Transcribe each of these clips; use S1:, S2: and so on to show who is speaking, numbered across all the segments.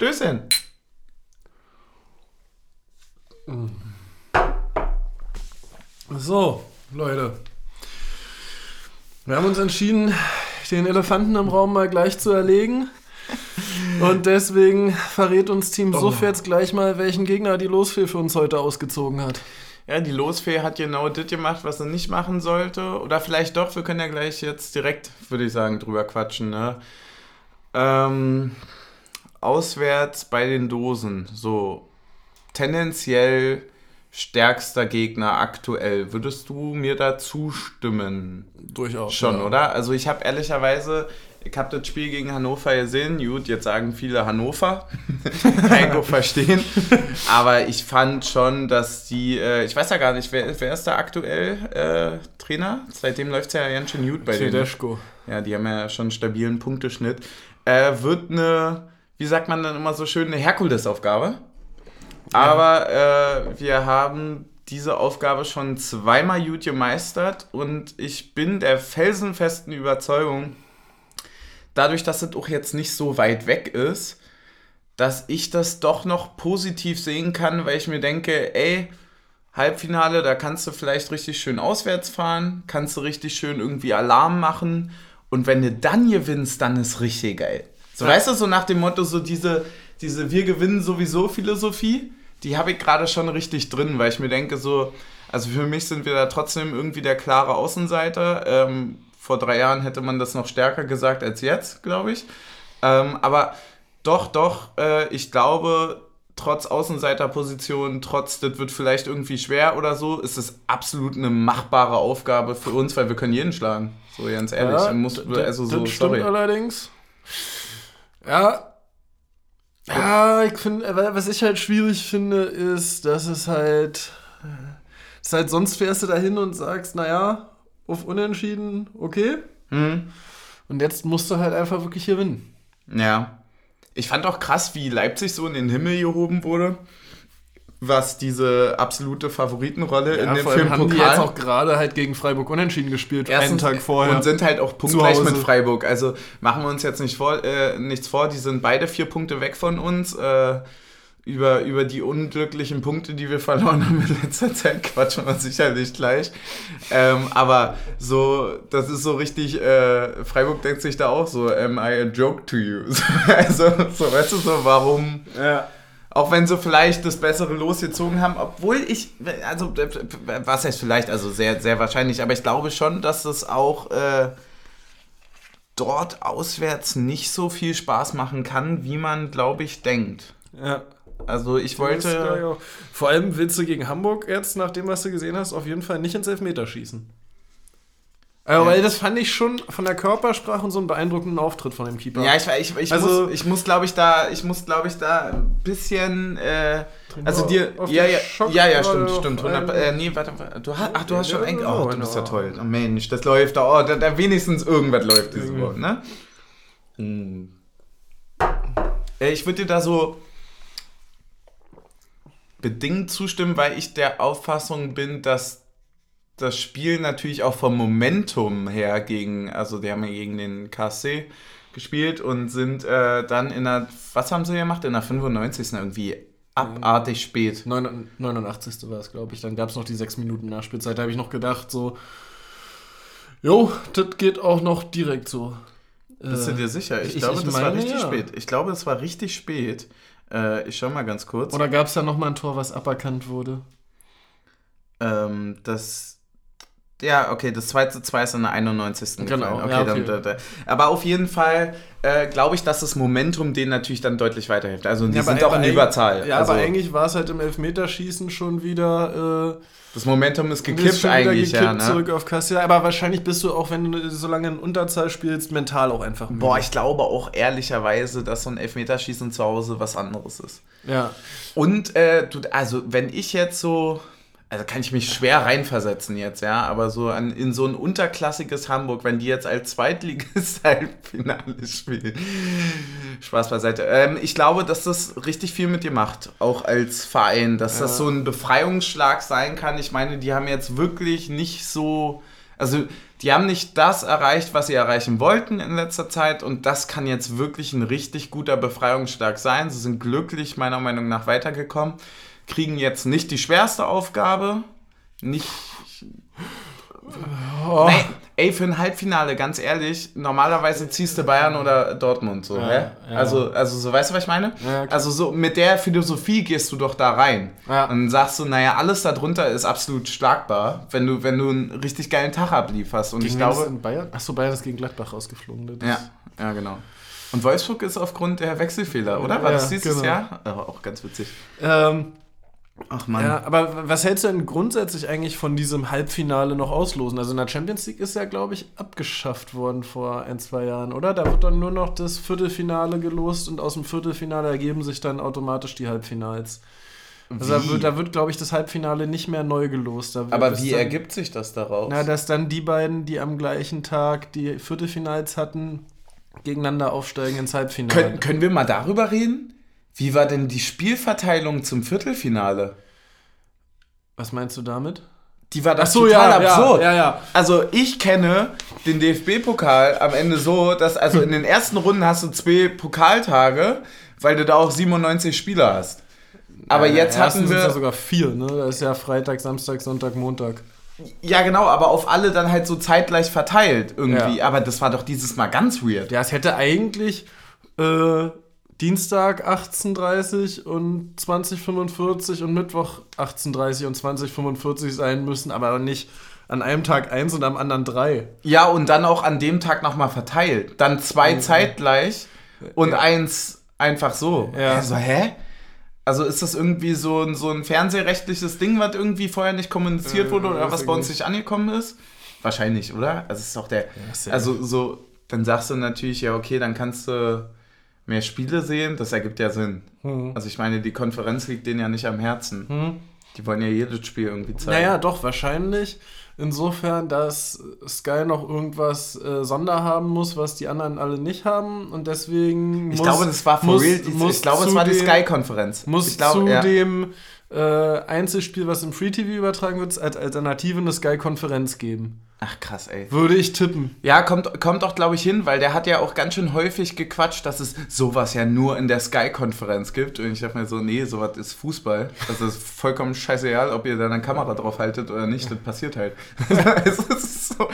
S1: Stößchen.
S2: So, Leute. Wir haben uns entschieden, den Elefanten im Raum mal gleich zu erlegen. Und deswegen verrät uns Team Suff jetzt gleich mal, welchen Gegner die Losfee für uns heute ausgezogen hat.
S1: Ja, die Losfee hat genau das gemacht, was sie nicht machen sollte. Oder vielleicht doch, wir können ja gleich jetzt direkt, würde ich sagen, drüber quatschen. Ne? Ähm, auswärts bei den Dosen, so tendenziell stärkster Gegner aktuell. Würdest du mir da zustimmen?
S2: Durchaus.
S1: Schon,
S2: ja.
S1: oder? Also ich habe ehrlicherweise, ich habe das Spiel gegen Hannover gesehen. Gut, jetzt sagen viele Hannover. Ich auch verstehen. Aber ich fand schon, dass die, äh, ich weiß ja gar nicht, wer, wer ist da aktuell äh, Trainer? Seitdem läuft es ja ganz schön gut bei denen.
S2: Tedesco.
S1: Ja, die haben ja schon einen stabilen Punkteschnitt. Äh, wird eine, wie sagt man dann immer so schön, eine Herkulesaufgabe. Aber äh, wir haben diese Aufgabe schon zweimal gut gemeistert und ich bin der felsenfesten Überzeugung, dadurch, dass es auch jetzt nicht so weit weg ist, dass ich das doch noch positiv sehen kann, weil ich mir denke, ey, Halbfinale, da kannst du vielleicht richtig schön auswärts fahren, kannst du richtig schön irgendwie Alarm machen und wenn du dann gewinnst, dann ist richtig geil. So, weißt du, so nach dem Motto, so diese, diese Wir gewinnen sowieso Philosophie, die habe ich gerade schon richtig drin, weil ich mir denke, so, also für mich sind wir da trotzdem irgendwie der klare Außenseiter. Ähm, vor drei Jahren hätte man das noch stärker gesagt als jetzt, glaube ich. Ähm, aber doch, doch, äh, ich glaube, trotz Außenseiterposition, trotz, das wird vielleicht irgendwie schwer oder so, ist es absolut eine machbare Aufgabe für uns, weil wir können jeden schlagen. So ganz ehrlich.
S2: Ja,
S1: muss, also
S2: das
S1: so,
S2: stimmt
S1: sorry.
S2: allerdings. Ja. Ja, ich finde, was ich halt schwierig finde, ist, dass es halt. Ist halt sonst fährst du da hin und sagst, naja, auf Unentschieden, okay.
S1: Hm?
S2: Und jetzt musst du halt einfach wirklich gewinnen.
S1: Ja. Ich fand auch krass, wie Leipzig so in den Himmel gehoben wurde, was diese absolute Favoritenrolle in dem
S2: vor allem
S1: Film
S2: haben die
S1: Pokal
S2: jetzt auch gerade halt gegen Freiburg unentschieden gespielt, einen Tag vorher.
S1: Und sind halt auch punktgleich mit Freiburg. Also machen wir uns jetzt nicht vor, äh, nichts vor, die sind beide vier Punkte weg von uns. Äh, über, über die unglücklichen Punkte, die wir verloren haben in letzter Zeit, quatschen wir sicherlich gleich. Ähm, aber so, das ist so richtig, äh, Freiburg denkt sich da auch so, am I a joke to you? also, so, weißt du, so, warum...
S2: ja.
S1: Auch wenn sie vielleicht das bessere losgezogen haben, obwohl ich, also was heißt vielleicht, also sehr, sehr wahrscheinlich, aber ich glaube schon, dass es auch äh, dort auswärts nicht so viel Spaß machen kann, wie man, glaube ich, denkt.
S2: ja.
S1: Also ich
S2: Das glaub ich
S1: wollte,
S2: auch. Vor allem willst du gegen Hamburg jetzt, nach dem, was du gesehen hast, auf jeden Fall nicht ins Elfmeterschießen. Aber weil das fand ich schon von der Körpersprache und so einen beeindruckenden Auftritt von dem Keeper.
S1: ja, ich, ich, ich
S2: Also-
S1: muss, ich muss, glaube ich, da, ich muss, glaube ich, da ein bisschen, äh, also dir, ja, ja,
S2: Schock-
S1: ja, ja, stimmt, stimmt, 100,
S2: einen-
S1: äh, nee, warte, warte, du hast, ach, du hast schon
S2: genau,
S1: oh, du bist ja
S2: genau.
S1: toll, oh, Mensch, das läuft da, oh, da, da wenigstens irgendwas läuft diese
S2: Mhm.
S1: Woche, ne? Hm. Äh, Ich würde dir da so bedingt zustimmen, weil ich der Auffassung bin, dass das Spiel natürlich auch vom Momentum her gegen, also die haben ja gegen den KSC gespielt und sind äh, dann in der, was haben sie gemacht? In der 95. irgendwie abartig spät.
S2: 9 89. war es, glaube ich. Dann gab es noch die 6 Minuten Nachspielzeit. Da habe ich noch gedacht, so, jo, das geht auch noch direkt so.
S1: Bist du
S2: Äh,
S1: dir sicher? Ich,
S2: ich-
S1: glaube,
S2: ich
S1: das war
S2: meine,
S1: richtig
S2: ja.
S1: spät. Ich glaube, es war richtig spät. Äh, ich schau mal ganz kurz.
S2: Oder gab es da nochmal ein Tor, was aberkannt wurde?
S1: Ähm, das. Ja, okay, das zweite 2 ist in der 91.
S2: Genau.
S1: Okay,
S2: ja,
S1: Dann,
S2: okay.
S1: da, da. Aber auf jeden Fall äh, glaube ich, dass das Momentum denen natürlich dann deutlich weiterhilft. Also die sind auch in Überzahl.
S2: Ja,
S1: also,
S2: aber eigentlich war es halt im Elfmeterschießen schon wieder. Äh,
S1: das Momentum ist
S2: ist
S1: gekippt
S2: wieder
S1: eigentlich, ja.
S2: gekippt
S1: Ne?
S2: zurück auf Kassia. Aber wahrscheinlich bist du auch, wenn du so lange in Unterzahl spielst, mental auch einfach. müde.
S1: Boah, ich glaube auch ehrlicherweise, dass so ein Elfmeterschießen zu Hause was anderes ist.
S2: Ja.
S1: Und, äh, du, also, wenn ich jetzt so, also kann ich mich schwer reinversetzen jetzt, ja, aber so an, in so ein unterklassiges Hamburg, wenn die jetzt als Zweitligist Halbfinale spielen. Spaß beiseite. Ähm, ich glaube, dass das richtig viel mit dir macht, auch als Verein, dass das
S2: Ja.
S1: so ein Befreiungsschlag sein kann. Ich meine, die haben jetzt wirklich nicht so. Also die haben nicht das erreicht, was sie erreichen wollten in letzter Zeit und das kann jetzt wirklich ein richtig guter Befreiungsschlag sein. Sie sind glücklich meiner Meinung nach weitergekommen, kriegen jetzt nicht die schwerste Aufgabe, nicht...
S2: Oh.
S1: Nee, ey, für ein Halbfinale, ganz ehrlich, normalerweise ziehst du Bayern oder Dortmund so,
S2: Ja, ja.
S1: Also, also so, weißt du, was ich meine?
S2: Ja,
S1: also so mit der Philosophie gehst du doch da rein. Und sagst du, naja, alles darunter ist absolut schlagbar, wenn du, wenn du einen richtig geilen Tag ablieferst. Und ich
S2: Gegen ist
S1: glaube,
S2: denn Bayern? Achso, Bayern ist gegen Gladbach rausgeflogen. ne?
S1: Ja, ja, genau. Und Wolfsburg ist aufgrund der Wechselfehler, oder? War das dieses
S2: genau.
S1: Jahr? Oh, auch ganz witzig.
S2: Ähm,
S1: Ach man.
S2: ja, aber was hältst du denn grundsätzlich eigentlich von diesem Halbfinale noch auslosen? Also in der Champions League ist ja, glaube ich, abgeschafft worden vor ein, zwei Jahren, oder? Da wird dann nur noch das Viertelfinale gelost und aus dem Viertelfinale ergeben sich dann automatisch die Halbfinals. Also da wird, da wird glaube ich, das Halbfinale nicht mehr neu gelost.
S1: Aber wie
S2: dann,
S1: ergibt sich das daraus?
S2: Na, dass dann die beiden, die am gleichen Tag die Viertelfinals hatten, gegeneinander aufsteigen ins Halbfinale.
S1: Können, können wir mal darüber reden? Wie war denn die Spielverteilung zum Viertelfinale?
S2: Was meinst du damit?
S1: Die war
S2: Ach so,
S1: total
S2: ja,
S1: absurd.
S2: ja, ja, ja.
S1: Also ich kenne den DFB-Pokal am Ende so, dass also in den ersten Runden hast du zwei Pokaltage, weil du da auch 97 Spieler hast. Aber jetzt hatten wir
S2: ja sogar vier, ne? Da ist ja Freitag, Samstag, Sonntag, Montag.
S1: ja genau, aber auf alle dann halt so zeitgleich verteilt irgendwie.
S2: Ja.
S1: Aber das war doch dieses Mal ganz weird.
S2: Ja, es hätte eigentlich äh, Dienstag 18.30 und 20.45 und Mittwoch 18.30 und 20.45 sein müssen, aber nicht an einem Tag eins und am anderen drei.
S1: Ja, und dann auch an dem Tag nochmal verteilt. Dann zwei zeitgleich und eins einfach so.
S2: Ja.
S1: Also, hä? Also ist das irgendwie so ein, so ein fernsehrechtliches Ding, was irgendwie vorher nicht kommuniziert
S2: Äh,
S1: wurde oder was bei uns
S2: nicht.
S1: angekommen ist? Wahrscheinlich, oder? Also es ist doch der.
S2: safe.
S1: also so, dann sagst du natürlich, ja, okay, dann kannst du mehr Spiele sehen, das ergibt ja Sinn.
S2: Hm.
S1: Also ich meine, die Konferenz liegt denen ja nicht am Herzen. Die wollen ja jedes Spiel irgendwie zeigen.
S2: Naja, doch, wahrscheinlich. Insofern, dass Sky noch irgendwas äh, Sonder haben muss, was die anderen alle nicht haben. Und deswegen
S1: Ich
S2: muss,
S1: glaube, das war for
S2: muss,
S1: real. Die,
S2: muss
S1: ich glaube, es war die Sky-Konferenz.
S2: Muss
S1: ich glaube,
S2: zu
S1: ja.
S2: dem äh, Einzelspiel, was im Free TV übertragen wird, als Alternative eine Sky-Konferenz geben.
S1: Ach krass, ey.
S2: Würde ich tippen.
S1: Ja, kommt, kommt auch, glaube ich, hin, weil der hat ja auch ganz schön häufig gequatscht, dass es sowas ja nur in der Sky-Konferenz gibt. Und ich dachte mir so, nee, sowas ist Fußball. Das ist vollkommen scheißegal, ob ihr da eine Kamera drauf haltet oder nicht. Das passiert halt. es ist so,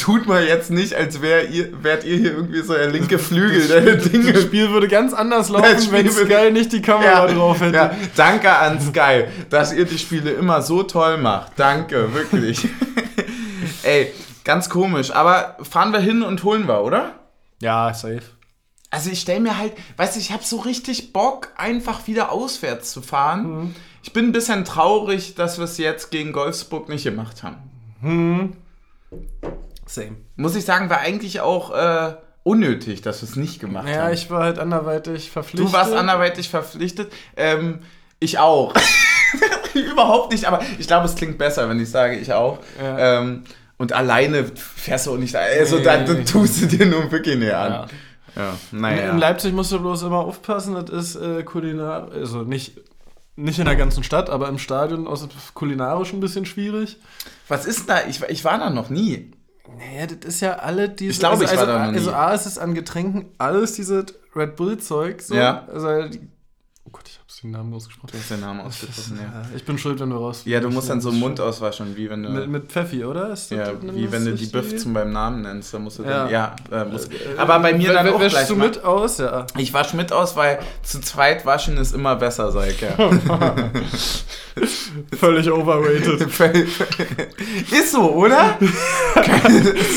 S1: tut mal jetzt nicht, als wär ihr, wärt ihr hier irgendwie so der linke Flügel
S2: Das
S1: Dinge.
S2: Spiel würde ganz anders
S1: Das
S2: laufen,
S1: Spiel
S2: wenn Sky nicht die Kamera drauf hätte.
S1: Ja, danke an Sky, dass ihr die Spiele immer so toll macht. Danke, wirklich. Ey, ganz komisch. Aber fahren wir hin und holen wir, oder?
S2: Ja, safe.
S1: Also ich stelle mir halt, weißt du, ich habe so richtig Bock, einfach wieder auswärts zu fahren. Ich bin ein bisschen traurig, dass wir es jetzt gegen Wolfsburg nicht gemacht haben.
S2: Same.
S1: Muss ich sagen, war eigentlich auch äh, unnötig, dass wir es nicht gemacht
S2: Ja,
S1: haben.
S2: ich war halt anderweitig verpflichtet.
S1: Du warst anderweitig verpflichtet. Ähm, ich auch. Überhaupt nicht, aber ich glaube, es klingt besser, wenn ich sage, ich auch.
S2: Ja.
S1: Ähm, und alleine fährst du auch nicht. Also,
S2: Nee.
S1: da, da tust du dir nun wirklich näher an.
S2: Ja.
S1: Ja,
S2: In
S1: naja.
S2: Leipzig musst du bloß immer aufpassen, das ist äh, kulinar, also nicht, nicht in der ganzen Stadt, aber im Stadion aus kulinarisch ein bisschen schwierig.
S1: Was ist da? Ich, ich war da noch nie.
S2: Naja, das ist ja alle diese.
S1: Ich glaube,
S2: also,
S1: ich war
S2: also,
S1: da noch nie.
S2: Also, A ist es an Getränken alles diese Red Bull-Zeug. So.
S1: Ja.
S2: Also, oh Gott, ich den Namen ausgesprochen.
S1: Du hast den Namen ausgesprochen, ja.
S2: Ja, ich bin schuld, wenn du raus.
S1: Ja, du musst dann so Mund auswaschen, wie wenn du.
S2: Mit, mit Pfeffi, oder? Ist
S1: ja, wie wenn du die
S2: richtig?
S1: Büffzen beim Namen nennst, dann musst du
S2: Ja.
S1: dann. Ja, äh, muss, aber bei mir
S2: Äh,
S1: dann auch gleich.
S2: du
S1: mal.
S2: mit aus? Ja.
S1: Ich wasche mit aus, weil zu zweit waschen ist immer besser, sag ich ja.
S2: Völlig overrated.
S1: Ist so, oder?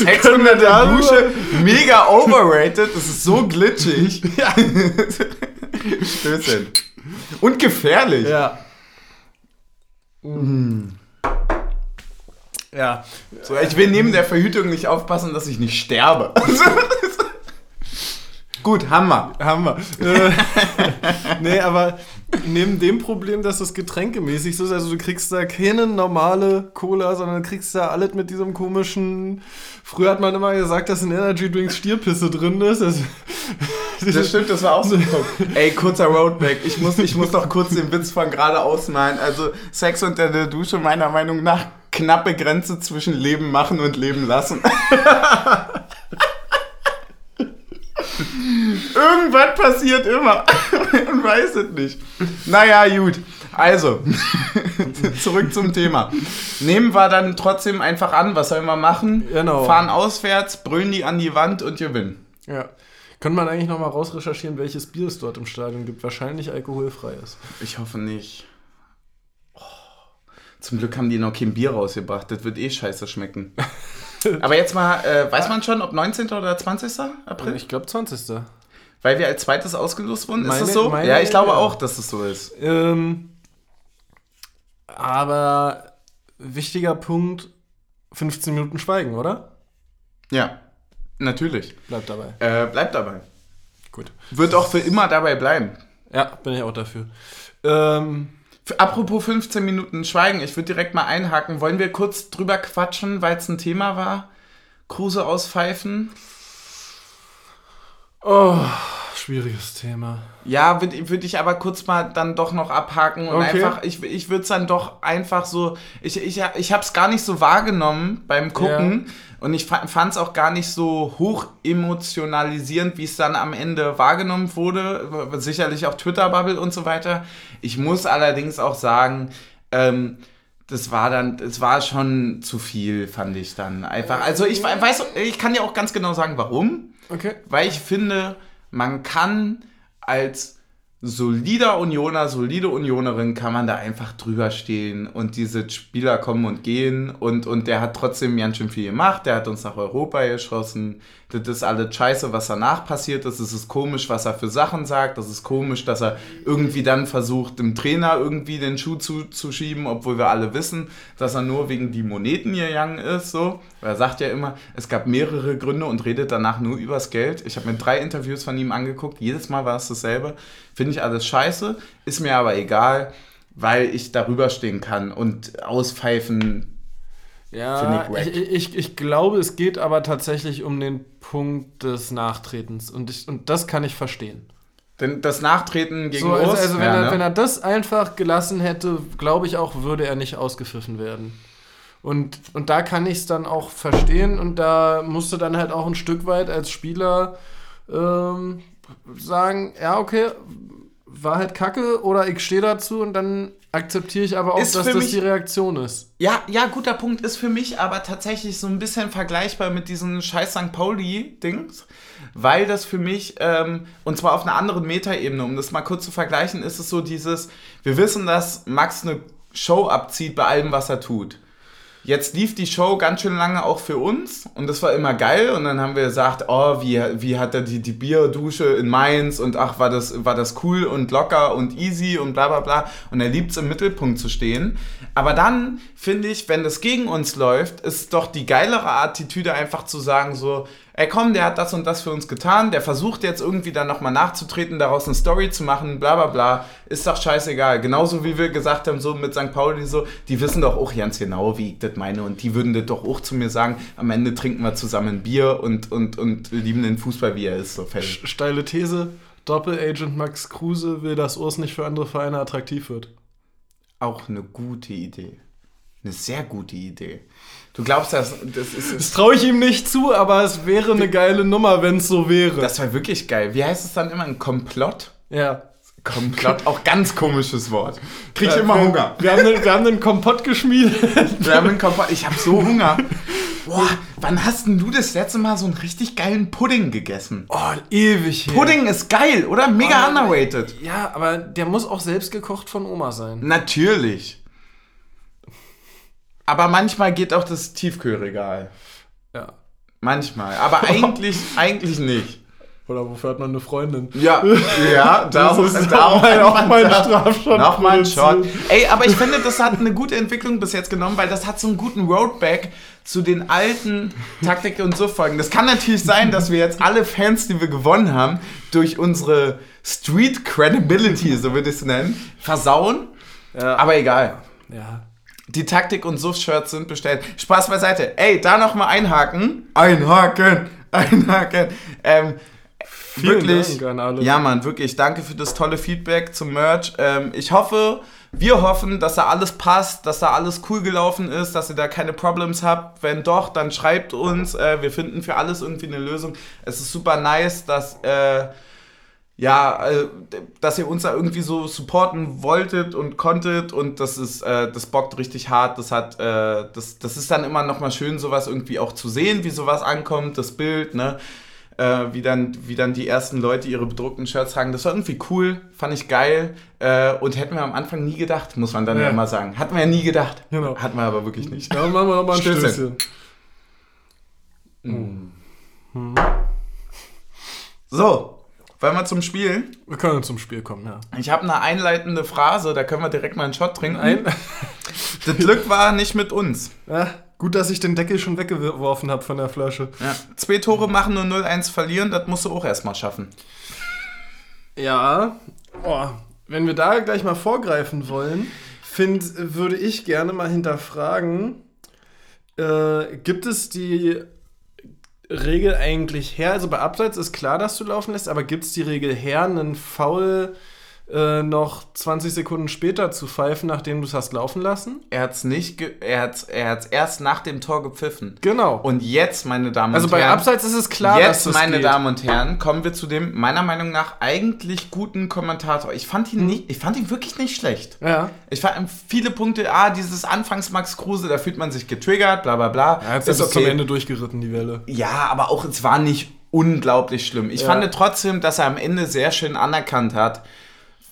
S1: Sex unter der Dusche, mega overrated, das ist so glitschig.
S2: ja.
S1: Stößchen. Und gefährlich.
S2: ja. Ja.
S1: So, ich will neben der Verhütung nicht aufpassen, dass ich nicht sterbe. Gut, Hammer.
S2: Hammer. Äh, nee, aber neben dem Problem, dass das getränkemäßig so ist, also du kriegst da keine normale Cola, sondern du kriegst da alles mit diesem komischen. Früher hat man immer gesagt, dass in Energy Drinks Stierpisse drin ist. Das,
S1: Das stimmt, das war auch so ein Punkt. Ey, kurzer Roadback. Ich muss, ich muss noch kurz den Witz von gerade ausmalen. Also, Sex unter der Dusche meiner Meinung nach knappe Grenze zwischen Leben machen und Leben lassen. Irgendwas passiert immer. Man weiß es nicht. Naja, gut. Also, zurück zum Thema. Nehmen wir dann trotzdem einfach an, was sollen wir machen?
S2: Genau.
S1: Fahren auswärts, brüllen die an die Wand und gewinnen.
S2: Ja. Könnte man eigentlich nochmal rausrecherchieren, welches Bier es dort im Stadion gibt? Wahrscheinlich alkoholfrei ist.
S1: Ich hoffe nicht. Oh, zum Glück haben die noch kein Bier rausgebracht. Das wird eh scheiße schmecken. Aber jetzt mal, äh, weiß man schon, ob 19. oder 20. April?
S2: Ich glaube 20.
S1: Weil wir als zweites ausgelost wurden,
S2: Meine-
S1: ist das so?
S2: meine-
S1: ja, ich glaube
S2: ja.
S1: auch, dass es so ist.
S2: Ähm, aber wichtiger Punkt, 15 Minuten Schweigen, oder?
S1: Ja, natürlich.
S2: Bleibt dabei.
S1: Äh, bleibt dabei.
S2: Gut.
S1: Wird auch für immer dabei bleiben.
S2: Ja, bin ich auch dafür. Ähm,
S1: Apropos 15 Minuten Schweigen, ich würde direkt mal einhaken. Wollen wir kurz drüber quatschen, weil es ein Thema war? Kruse auspfeifen?
S2: oh, schwieriges Thema.
S1: Ja, würde würd ich aber kurz mal dann doch noch abhaken und
S2: Okay.
S1: einfach, ich, ich würde es dann doch einfach so, ich, ich, ich habe es gar nicht so wahrgenommen beim Gucken und ich fand es auch gar nicht so hoch emotionalisierend, wie es dann am Ende wahrgenommen wurde, sicherlich auch Twitter-Bubble und so weiter. Ich muss allerdings auch sagen, ähm, das war dann, es war schon zu viel, fand ich dann einfach. Also ich weiß, ich kann ja auch ganz genau sagen, warum.
S2: Okay.
S1: Weil ich finde, man kann als solider Unioner, solide Unionerin, kann man da einfach drüber stehen und diese Spieler kommen und gehen und, und der hat trotzdem ganz schön viel gemacht, der hat uns nach Europa geschossen, das ist alles scheiße, was danach passiert ist, es ist komisch, was er für Sachen sagt, das ist komisch, dass er irgendwie dann versucht, dem Trainer irgendwie den Schuh zuzuschieben, obwohl wir alle wissen, dass er nur wegen die Moneten gegangen ist, so. Er sagt ja immer, es gab mehrere Gründe und redet danach nur übers Geld. Ich habe mir drei Interviews von ihm angeguckt, jedes Mal war es dasselbe. Finde ich alles scheiße, ist mir aber egal, weil ich darüber stehen kann und auspfeifen.
S2: Ja,
S1: ich
S2: ich, ich, glaube, es geht aber tatsächlich um den Punkt des Nachtretens. Und, ich, und das kann ich verstehen.
S1: Denn das Nachtreten gegen
S2: So, also, also wenn,
S1: ja,
S2: er,
S1: ne?
S2: wenn er das einfach gelassen hätte, glaube ich auch, würde er nicht ausgepfiffen werden. Und, und da kann ich es dann auch verstehen und da musst du dann halt auch ein Stück weit als Spieler ähm, sagen, ja, okay, war halt kacke oder ich stehe dazu und dann akzeptiere ich aber auch,
S1: Ist
S2: dass
S1: für
S2: das
S1: mich-
S2: die Reaktion ist.
S1: Ja, ja, guter Punkt ist für mich aber tatsächlich so ein bisschen vergleichbar mit diesen scheiß St. Pauli-Dings, weil das für mich, ähm, und zwar auf einer anderen Metaebene, um das mal kurz zu vergleichen, ist es so dieses, wir wissen, dass Max eine Show abzieht bei allem, was er tut. Jetzt lief die Show ganz schön lange auch für uns und das war immer geil und dann haben wir gesagt, oh, wie, wie hat er die, die Bierdusche in Mainz und ach, war das, war das cool und locker und easy und bla bla bla und er liebt es im Mittelpunkt zu stehen. Aber dann finde ich, wenn das gegen uns läuft, ist doch die geilere Attitüde einfach zu sagen so, ey komm, der hat das und das für uns getan, der versucht jetzt irgendwie dann nochmal nachzutreten, daraus eine Story zu machen, bla bla bla, ist doch scheißegal. Genauso wie wir gesagt haben, so mit St. Pauli so, die wissen doch auch ganz genau, wie ich das meine und die würden das doch auch zu mir sagen, am Ende trinken wir zusammen Bier und, und, und lieben den Fußball, wie er ist, so fertig.
S2: Steile These, Doppelagent Max Kruse will, dass Urs nicht für andere Vereine attraktiv wird.
S1: Auch eine gute Idee. Eine sehr gute Idee. Du glaubst, dass das ist...
S2: Das traue ich ihm nicht zu, aber es wäre eine geile Nummer, wenn es so wäre.
S1: Das war wirklich geil. Wie heißt es dann immer? Ein Komplott?
S2: ja.
S1: Komplott, auch ganz komisches Wort. Krieg ich
S2: Ja,
S1: immer
S2: wir,
S1: Hunger.
S2: Wir haben, einen, wir haben einen Kompott geschmiedet.
S1: Wir haben einen Komplott. Ich habe so Hunger. Boah, wann hast denn du das letzte Mal so einen richtig geilen Pudding gegessen?
S2: Oh, ewig her.
S1: Pudding ist geil, oder? Mega
S2: Oh,
S1: underrated.
S2: Ja, aber der muss auch selbst gekocht von Oma sein.
S1: Natürlich. Aber manchmal geht auch das Tiefkühlregal.
S2: Ja.
S1: Manchmal. Aber eigentlich, eigentlich nicht.
S2: Oder wofür hat man eine Freundin?
S1: Ja, ja, da
S2: Das ist auch mein- auch mein Strafschott
S1: Noch mal ein Shot. Ey, aber ich finde, das hat eine gute Entwicklung bis jetzt genommen, weil das hat so einen guten Roadback zu den alten Taktik und so Folgen. Das kann natürlich sein, dass wir jetzt alle Fans, die wir gewonnen haben, durch unsere Street Credibility, so würde ich es nennen, versauen.
S2: Ja.
S1: Aber egal.
S2: ja.
S1: Die Taktik- und Suff-Shirts sind bestellt. Spaß beiseite. Ey, da nochmal einhaken. Einhaken. Einhaken. Ähm, Vielen wirklich, Dank an alle. Ja, Mann, wirklich. Danke für das tolle Feedback zum Merch. Ähm, ich hoffe, wir hoffen, dass da alles passt, dass da alles cool gelaufen ist, dass ihr da keine Problems habt. Wenn doch, dann schreibt uns. Äh, wir finden für alles irgendwie eine Lösung. Es ist super nice, dass. Äh, ja, äh, dass ihr uns da irgendwie so supporten wolltet und konntet und das ist, äh, das bockt richtig hart. Das hat, äh, das, das ist dann immer noch mal schön, sowas irgendwie auch zu sehen, wie sowas ankommt, das Bild, ne? Äh, wie, dann, wie dann die ersten Leute ihre bedruckten Shirts tragen. Das war irgendwie cool, fand ich geil äh, und hätten wir am Anfang nie gedacht, muss man dann ja, mal sagen. Hatten wir ja nie gedacht. Genau. Hatten wir aber wirklich nicht. Dann machen wir nochmal ein Stößchen. Stößchen. Mhm. Mhm. So, wollen wir zum Spiel?
S2: Wir können zum Spiel kommen, ja.
S1: Ich habe eine einleitende Phrase, da können wir direkt mal einen Shot trinken. Nein. Das Glück war nicht mit uns.
S2: Ja, gut, dass ich den Deckel schon weggeworfen habe von der Flasche.
S1: Ja. Zwei Tore machen und 0-1 verlieren, das musst du auch erstmal schaffen.
S2: Ja, oh, wenn wir da gleich mal vorgreifen wollen, find, würde ich gerne mal hinterfragen, äh, gibt es die Regel eigentlich her? Also bei Abseits ist klar, dass du laufen lässt, aber gibt es die Regel her, einen Foul äh, noch 20 Sekunden später zu pfeifen, nachdem du es hast laufen lassen?
S1: Er hat es nicht, er hat's, er hat's erst nach dem Tor gepfiffen.
S2: Genau.
S1: Und jetzt, meine Damen
S2: also und Herren. Also bei Abseits ist es klar,
S1: jetzt, dass es meine geht. Damen und Herren, kommen wir zu dem meiner Meinung nach eigentlich guten Kommentator. Ich fand ihn hm. nicht, ich fand ihn wirklich nicht schlecht.
S2: Ja.
S1: Ich fand viele Punkte, ah, dieses Anfangs Max Kruse, da fühlt man sich getriggert, bla bla bla.
S2: Ja, jetzt ist, ist okay. zum Ende durchgeritten, die Welle.
S1: Ja, aber auch es war nicht unglaublich schlimm. Ich ja. fand trotzdem, dass er am Ende sehr schön anerkannt hat,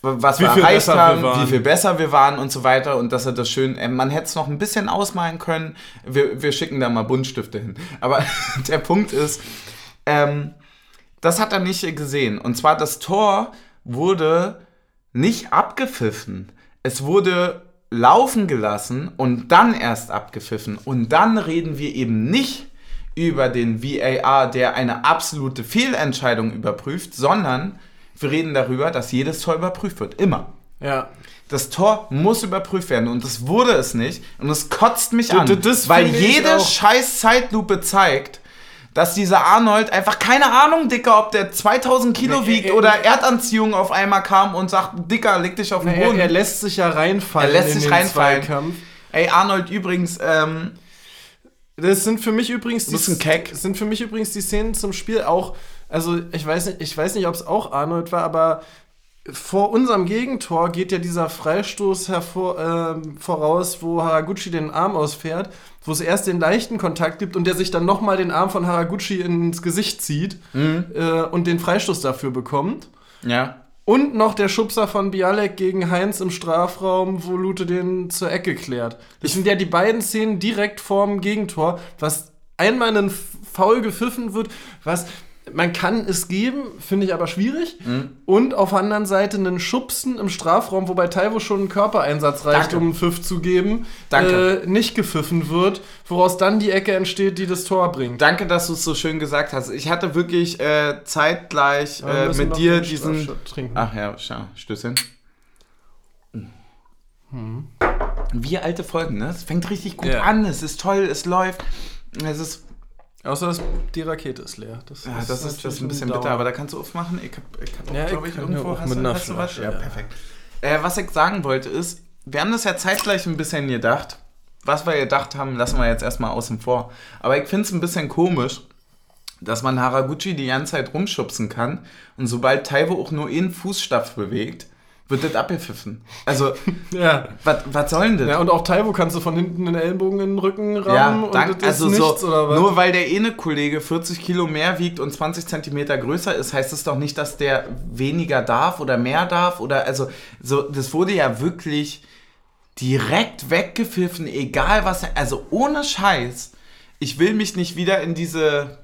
S1: was wie wir erreicht haben, wir wie viel besser wir waren und so weiter und dass er das schön, äh, man hätte es noch ein bisschen ausmalen können. Wir, wir schicken da mal Buntstifte hin. Aber der Punkt ist, ähm, das hat er nicht gesehen. Und zwar das Tor wurde nicht abgepfiffen. Es wurde laufen gelassen und dann erst abgepfiffen. Und dann reden wir eben nicht über den VAR, der eine absolute Fehlentscheidung überprüft, sondern wir reden darüber, dass jedes Tor überprüft wird. Immer.
S2: Ja.
S1: Das Tor muss überprüft werden und das wurde es nicht. Und es kotzt mich an, das weil jede scheiß Zeitlupe zeigt, dass dieser Arnold einfach keine Ahnung, Dicker, ob der 2000 Kilo nee, wiegt er, oder Erdanziehung auf einmal kam und sagt, Dicker, leg dich auf den Boden.
S2: Er, er, lässt sich ja reinfallen.
S1: Er lässt sich reinfallen. Zweikampf. Ey, Arnold übrigens, ähm,
S2: das sind für mich übrigens
S1: die, ein Keck.
S2: sind für mich übrigens die Szenen zum Spiel auch also ich weiß nicht, ich weiß nicht, ob es auch Arnold war, aber vor unserem Gegentor geht ja dieser Freistoß hervor, äh, voraus, wo Haraguchi den Arm ausfährt, wo es erst den leichten Kontakt gibt und der sich dann nochmal den Arm von Haraguchi ins Gesicht zieht mhm. äh, und den Freistoß dafür bekommt.
S1: Ja.
S2: Und noch der Schubser von Bialek gegen Heinz im Strafraum, wo Lute den zur Ecke klärt. Das sind ja die beiden Szenen direkt vorm Gegentor, was einmal einen Foul gepfiffen wird, was man kann es geben, finde ich aber schwierig. Mhm. Und auf der anderen Seite einen Schubsen im Strafraum, wobei Taiwo schon einen Körpereinsatz reicht, Danke. um einen Pfiff zu geben, äh, nicht gepfiffen wird, woraus dann die Ecke entsteht, die das Tor bringt.
S1: Danke, dass du es so schön gesagt hast. Ich hatte wirklich äh, zeitgleich äh, mit dir diesen. Ach ja, schau, Stößchen. Mhm. Wie alte Folgen, ne? Es fängt richtig gut ja. an, es ist toll, es läuft. Es ist
S2: Außer dass die Rakete ist leer.
S1: Das, ja, ist, das ist, das ein bisschen bitter, aber da kannst du aufmachen. Ich habe, ich hab ja, glaube ich, irgendwo hast, mit du, hast du was? Ja, ja. perfekt. Äh, was ich sagen wollte ist, wir haben das ja zeitgleich ein bisschen gedacht. Was wir gedacht haben, lassen wir jetzt erstmal außen vor. Aber ich finde es ein bisschen komisch, dass man Haraguchi die ganze Zeit rumschubsen kann und sobald Taiwo auch nur einen Fußstapf bewegt, wird das abgepfiffen. Also, ja. was soll denn das?
S2: Ja, und auch Taiwo kannst du von hinten den Ellenbogen in den Rücken rammen
S1: ja, dank, und das also ist nichts, so, oder was? Nur weil der eine Kollege 40 Kilo mehr wiegt und 20 Zentimeter größer ist, heißt es doch nicht, dass der weniger darf oder mehr darf oder, also, so, das wurde ja wirklich direkt weggepfiffen, egal was, also ohne Scheiß. Ich will mich nicht wieder in diese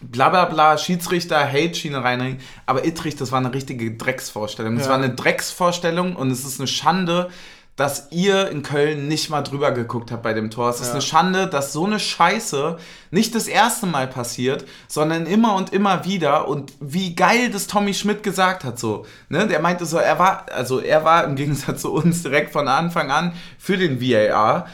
S1: bla bla Schiedsrichter, Hate-Schiene reinringen. Aber Ittrich, das war eine richtige Drecksvorstellung. Das ja. war eine Drecksvorstellung und es ist eine Schande, dass ihr in Köln nicht mal drüber geguckt habt bei dem Tor. Es ist ja. eine Schande, dass so eine Scheiße nicht das erste Mal passiert, sondern immer und immer wieder. Und wie geil das Tommy Schmidt gesagt hat, so. Ne? Der meinte so, er war, also er war im Gegensatz zu uns direkt von Anfang an für den VAR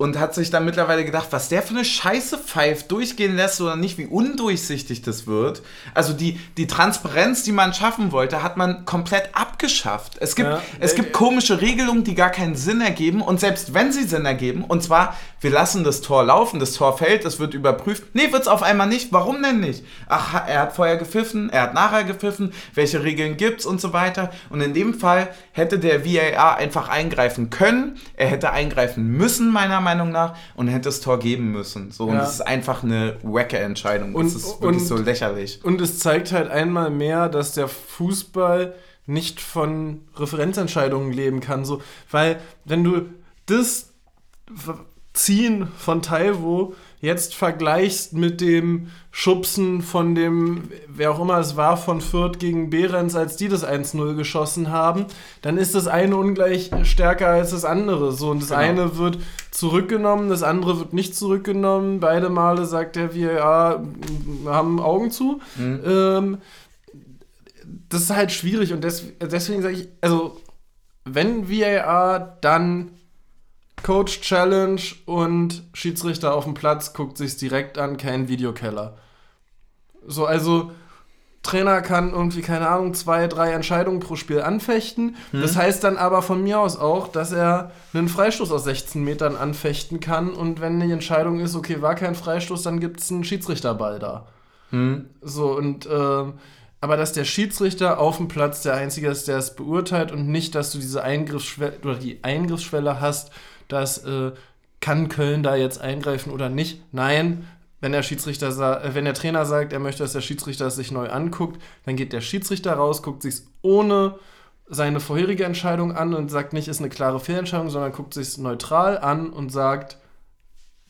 S1: und hat sich dann mittlerweile gedacht, was der für eine Scheiße pfeift, durchgehen lässt oder nicht, wie undurchsichtig das wird. Also die, die Transparenz, die man schaffen wollte, hat man komplett abgeschafft. Es gibt,
S2: Ja.
S1: es gibt komische Regelungen, die gar keinen Sinn ergeben. Und selbst wenn sie Sinn ergeben, und zwar, wir lassen das Tor laufen, das Tor fällt, es wird überprüft. Nee, wird es auf einmal nicht. Warum denn nicht? Ach, er hat vorher gepfiffen, er hat nachher gepfiffen, welche Regeln gibt's und so weiter. Und in dem Fall hätte der VAR einfach eingreifen können. Er hätte eingreifen müssen, meiner Meinung nach, und hätte das Tor geben müssen. So, und
S2: Ja.
S1: das ist einfach eine wacke Entscheidung.
S2: Und-
S1: das ist wirklich
S2: und-
S1: so lächerlich.
S2: Und es zeigt halt einmal mehr, dass der Fußball nicht von Referenzentscheidungen leben kann. So, weil, wenn du das Ziehen von Taiwo jetzt vergleichst mit dem Schubsen von dem, wer auch immer es war, von Fürth gegen Behrens, als die das 1-0 geschossen haben, dann ist das eine ungleich stärker als das andere. So, und das
S1: Genau.
S2: eine wird zurückgenommen, das andere wird nicht zurückgenommen. Beide Male sagt der VAR, wir haben Augen zu.
S1: Mhm.
S2: Ähm, das ist halt schwierig und des, deswegen sage ich, also wenn VAR, dann Coach Challenge und Schiedsrichter auf dem Platz guckt sich's direkt an, kein Videokeller. So, also Trainer kann irgendwie, keine Ahnung, zwei, drei Entscheidungen pro Spiel anfechten. Das heißt dann aber von mir aus auch, dass er einen Freistoß aus 16 Metern anfechten kann und wenn die Entscheidung ist, okay, war kein Freistoß, dann gibt's einen Schiedsrichterball da.
S1: Hm?
S2: So, und ähm, aber dass der Schiedsrichter auf dem Platz der Einzige ist, der es beurteilt und nicht, dass du diese Eingriffsschwelle oder die Eingriffsschwelle hast, dass äh, kann Köln da jetzt eingreifen oder nicht. Nein, wenn der Schiedsrichter äh, wenn der Trainer sagt, er möchte, dass der Schiedsrichter es sich neu anguckt, dann geht der Schiedsrichter raus, guckt sich's ohne seine vorherige Entscheidung an und sagt nicht, ist eine klare Fehlentscheidung, sondern guckt sich's neutral an und sagt,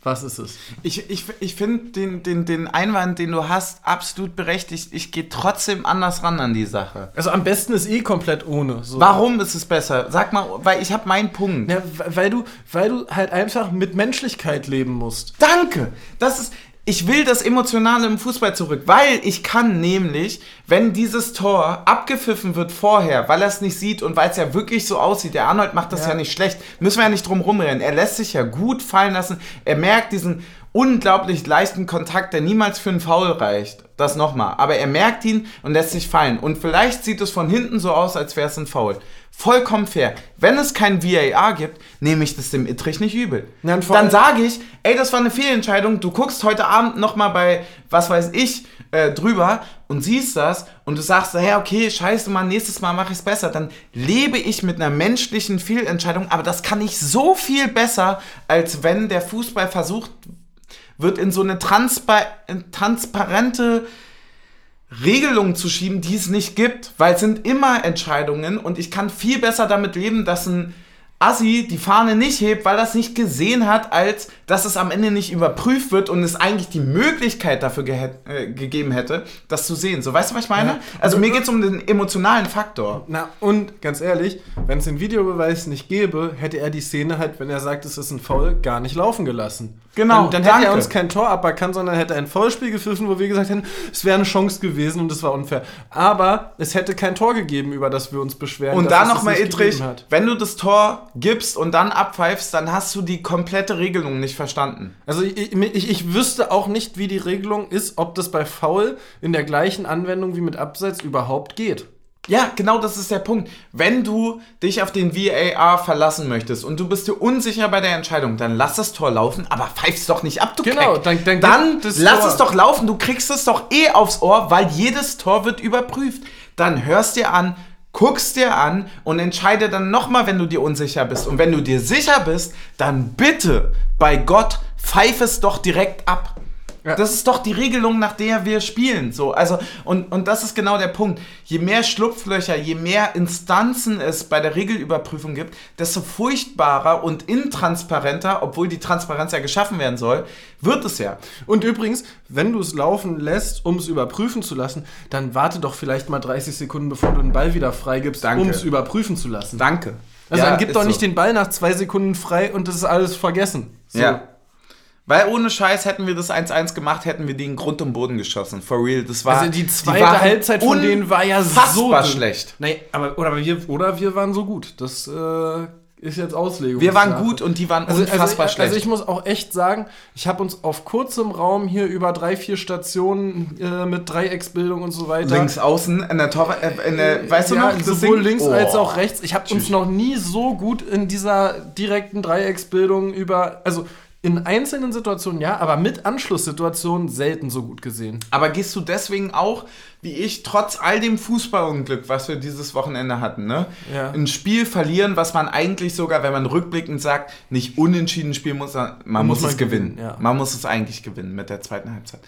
S2: was ist es?
S1: Ich, ich, ich finde den, den, den Einwand, den du hast, absolut berechtigt. Ich gehe trotzdem anders ran an die Sache.
S2: Also am besten ist eh komplett ohne. So.
S1: Warum ist es besser? Sag mal, weil ich habe meinen Punkt.
S2: Ja, weil du, weil du halt einfach mit Menschlichkeit leben musst.
S1: Danke. Das ist. Ich will das Emotionale im Fußball zurück, weil ich kann nämlich, wenn dieses Tor abgepfiffen wird vorher, weil er es nicht sieht und weil es ja wirklich so aussieht, der Arnold macht das ja,
S2: Ja.
S1: nicht schlecht, müssen wir ja nicht drum rumrennen. Er lässt sich ja gut fallen lassen. Er merkt diesen unglaublich leichten Kontakt, der niemals für einen Foul reicht. Das nochmal. Aber er merkt ihn und lässt sich fallen. Und vielleicht sieht es von hinten so aus, als wäre es ein Foul. Vollkommen fair. Wenn es kein VAR gibt, nehme ich das dem Ittrich nicht übel.
S2: Vor
S1: Dann sage ich, ey, das war eine Fehlentscheidung. Du guckst heute Abend nochmal bei, was weiß ich, äh, drüber und siehst das und du sagst, hey, okay, scheiße, Mann, nächstes Mal mache ich es besser. Dann lebe ich mit einer menschlichen Fehlentscheidung, aber das kann ich so viel besser, als wenn der Fußball versucht wird, in so eine transpa transparente Regelungen zu schieben, die es nicht gibt, weil es sind immer Entscheidungen und ich kann viel besser damit leben, dass ein Assi die Fahne nicht hebt, weil es nicht gesehen hat, als dass es am Ende nicht überprüft wird und es eigentlich die Möglichkeit dafür äh, gegeben hätte, das zu sehen. So, weißt du, was ich meine?
S2: Ja.
S1: Also mir geht es um den emotionalen Faktor.
S2: Na, und ganz ehrlich, wenn es den Videobeweis nicht gäbe, hätte er die Szene halt, wenn er sagt, es ist ein Foul, gar nicht laufen gelassen.
S1: Genau,
S2: Dann, dann hätte er
S1: danke.
S2: uns kein Tor aberkannt, sondern hätte ein Foulspiel gepfiffen, wo wir gesagt hätten, es wäre eine Chance gewesen und es war unfair. Aber es hätte kein Tor gegeben, über das wir uns beschweren.
S1: Und da nochmal,
S2: hat.
S1: wenn du das Tor gibst und dann abpfeifst, dann hast du die komplette Regelung nicht verstanden.
S2: Also ich, ich, ich wüsste auch nicht, wie die Regelung ist, ob das bei Foul in der gleichen Anwendung wie mit Abseits überhaupt geht.
S1: Ja, genau das ist der Punkt. Wenn du dich auf den VAR verlassen möchtest und du bist dir unsicher bei der Entscheidung, dann lass das Tor laufen, aber pfeif's doch nicht ab, du
S2: Genau,
S1: Keck.
S2: dann- dann
S1: dann lass
S2: Tor.
S1: es doch laufen, du kriegst es doch eh aufs Ohr, weil jedes Tor wird überprüft. Dann hörst dir an, guckst dir an und entscheide dann nochmal, wenn du dir unsicher bist. Und wenn du dir sicher bist, dann bitte, bei Gott, pfeif es doch direkt ab.
S2: Ja.
S1: Das ist doch die Regelung, nach der wir spielen. So, also, und, und das ist genau der Punkt. Je mehr Schlupflöcher, je mehr Instanzen es bei der Regelüberprüfung gibt, desto furchtbarer und intransparenter, obwohl die Transparenz ja geschaffen werden soll, wird es ja.
S2: Und übrigens, wenn du es laufen lässt, um es überprüfen zu lassen, dann warte doch vielleicht mal 30 Sekunden, bevor du den Ball wieder freigibst, um es überprüfen zu lassen.
S1: Danke.
S2: also
S1: Ja,
S2: dann gib doch
S1: so.
S2: nicht den Ball nach zwei Sekunden frei und das ist alles vergessen. So.
S1: Ja. Weil ohne Scheiß hätten wir das 1-1 gemacht, hätten wir die in Grund und Boden geschossen. For real. Das war,
S2: Also die zweite
S1: waren
S2: Halbzeit von denen war ja so
S1: schlecht.
S2: Nee, aber oder wir, oder wir waren so gut. Das äh, ist jetzt Auslegung.
S1: Wir waren gut und die waren
S2: Also,
S1: unfassbar
S2: also,
S1: schlecht.
S2: also ich muss auch echt sagen, ich habe uns auf kurzem Raum hier über drei, vier Stationen äh, mit Dreiecksbildung und so weiter.
S1: Links außen in der Torwart, äh, in der, weißt
S2: ja,
S1: du noch? das
S2: sowohl links
S1: Oh.
S2: als auch rechts. Ich habe uns noch nie so gut in dieser direkten Dreiecksbildung über, also in einzelnen Situationen ja, aber mit Anschlusssituationen selten so gut gesehen.
S1: Aber gehst du deswegen auch, wie ich, trotz all dem Fußballunglück, was wir dieses Wochenende hatten, ne?
S2: Ja.
S1: Ein Spiel verlieren, was man eigentlich sogar, wenn man rückblickend sagt, nicht unentschieden spielen muss, sondern man muss,
S2: Muss man
S1: es gewinnen.
S2: gewinnen, ja.
S1: Man muss es eigentlich gewinnen mit der zweiten Halbzeit.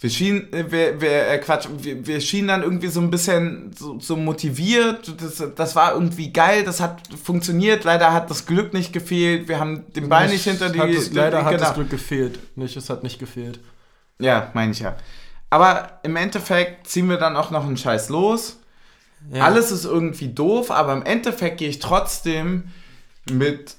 S1: Wir schienen, äh, wir, wir, äh, Quatsch, wir, wir schienen dann irgendwie so ein bisschen so, so motiviert. Das, das war irgendwie geil, das hat funktioniert. Leider hat das Glück nicht gefehlt. Wir haben den Ball nicht hinter die.
S2: Hat es, leider hat
S1: genau.
S2: das Glück gefehlt. Nicht, es hat nicht gefehlt.
S1: Ja, meine ich ja. Aber im Endeffekt ziehen wir dann auch noch einen Scheiß los.
S2: Ja.
S1: Alles ist irgendwie doof, aber im Endeffekt gehe ich trotzdem mit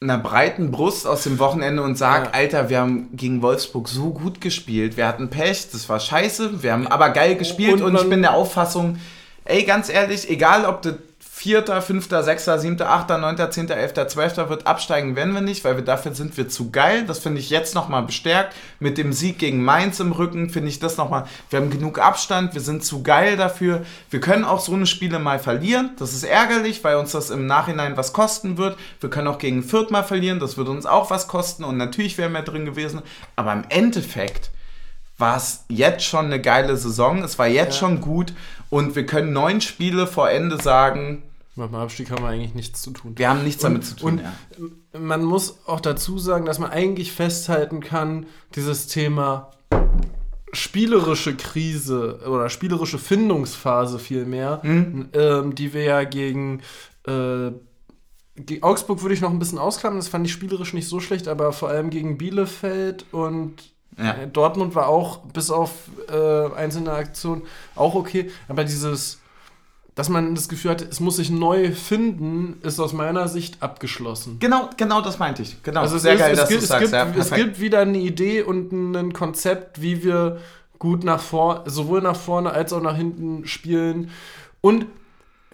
S1: einer breiten Brust aus dem Wochenende und sage,
S2: Ja.
S1: Alter, wir haben gegen Wolfsburg so gut gespielt. Wir hatten Pech, das war scheiße. Wir haben aber geil gespielt
S2: Und
S1: und, ich bin der Auffassung, ey, ganz ehrlich, egal ob du Vierter, Fünfter, Sechster, Siebter, Achter, Neunter, Zehnter, Elfter, Zwölfter wird absteigen, werden wir nicht, weil wir dafür sind wir zu geil. Das finde ich jetzt nochmal bestärkt. Mit dem Sieg gegen Mainz im Rücken finde ich das nochmal. Wir haben genug Abstand, wir sind zu geil dafür. Wir können auch so eine Spiele mal verlieren. Das ist ärgerlich, weil uns das im Nachhinein was kosten wird. Wir können auch gegen Fürth mal verlieren, das wird uns auch was kosten und natürlich wären wir drin gewesen. Aber im Endeffekt war es jetzt schon eine geile Saison. Es war jetzt schon gut und wir können neun Spiele vor Ende sagen,
S2: Mit dem Abstieg haben wir eigentlich nichts zu tun.
S1: wir haben nichts damit zu tun.
S2: Und
S1: ja.
S2: man muss auch dazu sagen, dass man eigentlich festhalten kann, dieses Thema spielerische Krise oder spielerische Findungsphase vielmehr,
S1: Mhm.
S2: ähm, die wir ja gegen äh, Augsburg würde ich noch ein bisschen ausklammern, das fand ich spielerisch nicht so schlecht, aber vor allem gegen Bielefeld und
S1: Ja.
S2: äh, Dortmund war auch bis auf äh, einzelne Aktionen auch okay, aber dieses dass man das Gefühl hat, es muss sich neu finden, ist aus meiner Sicht abgeschlossen.
S1: Genau, genau das meinte ich. Genau,
S2: Also es,
S1: sehr
S2: ist,
S1: geil,
S2: es,
S1: dass du
S2: gibt, es,
S1: sagst.
S2: gibt,
S1: ja,
S2: es gibt wieder eine Idee und ein Konzept, wie wir gut nach vorne, sowohl nach vorne als auch nach hinten spielen. Und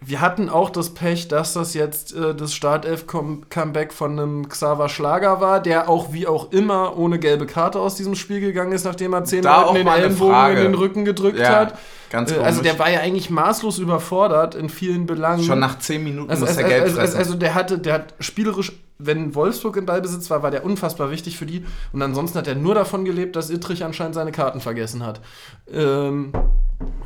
S2: wir hatten auch das Pech, dass das jetzt äh, das Startelf-Comeback von einem Xaver Schlager war, der auch wie auch immer ohne gelbe Karte aus diesem Spiel gegangen ist, nachdem er zehn
S1: Da
S2: Leuten den Ellenbogen
S1: Frage.
S2: in den Rücken gedrückt
S1: ja,
S2: hat.
S1: ganz
S2: Äh. Also der war ja eigentlich maßlos überfordert in vielen Belangen.
S1: Schon nach 10 Minuten
S2: Also,
S1: muss er gelb
S2: also, also, also der hatte, der hat spielerisch, wenn Wolfsburg in Ballbesitz war, war der unfassbar wichtig für die. Und ansonsten hat er nur davon gelebt, dass Ittrich anscheinend seine Karten vergessen hat. Ähm,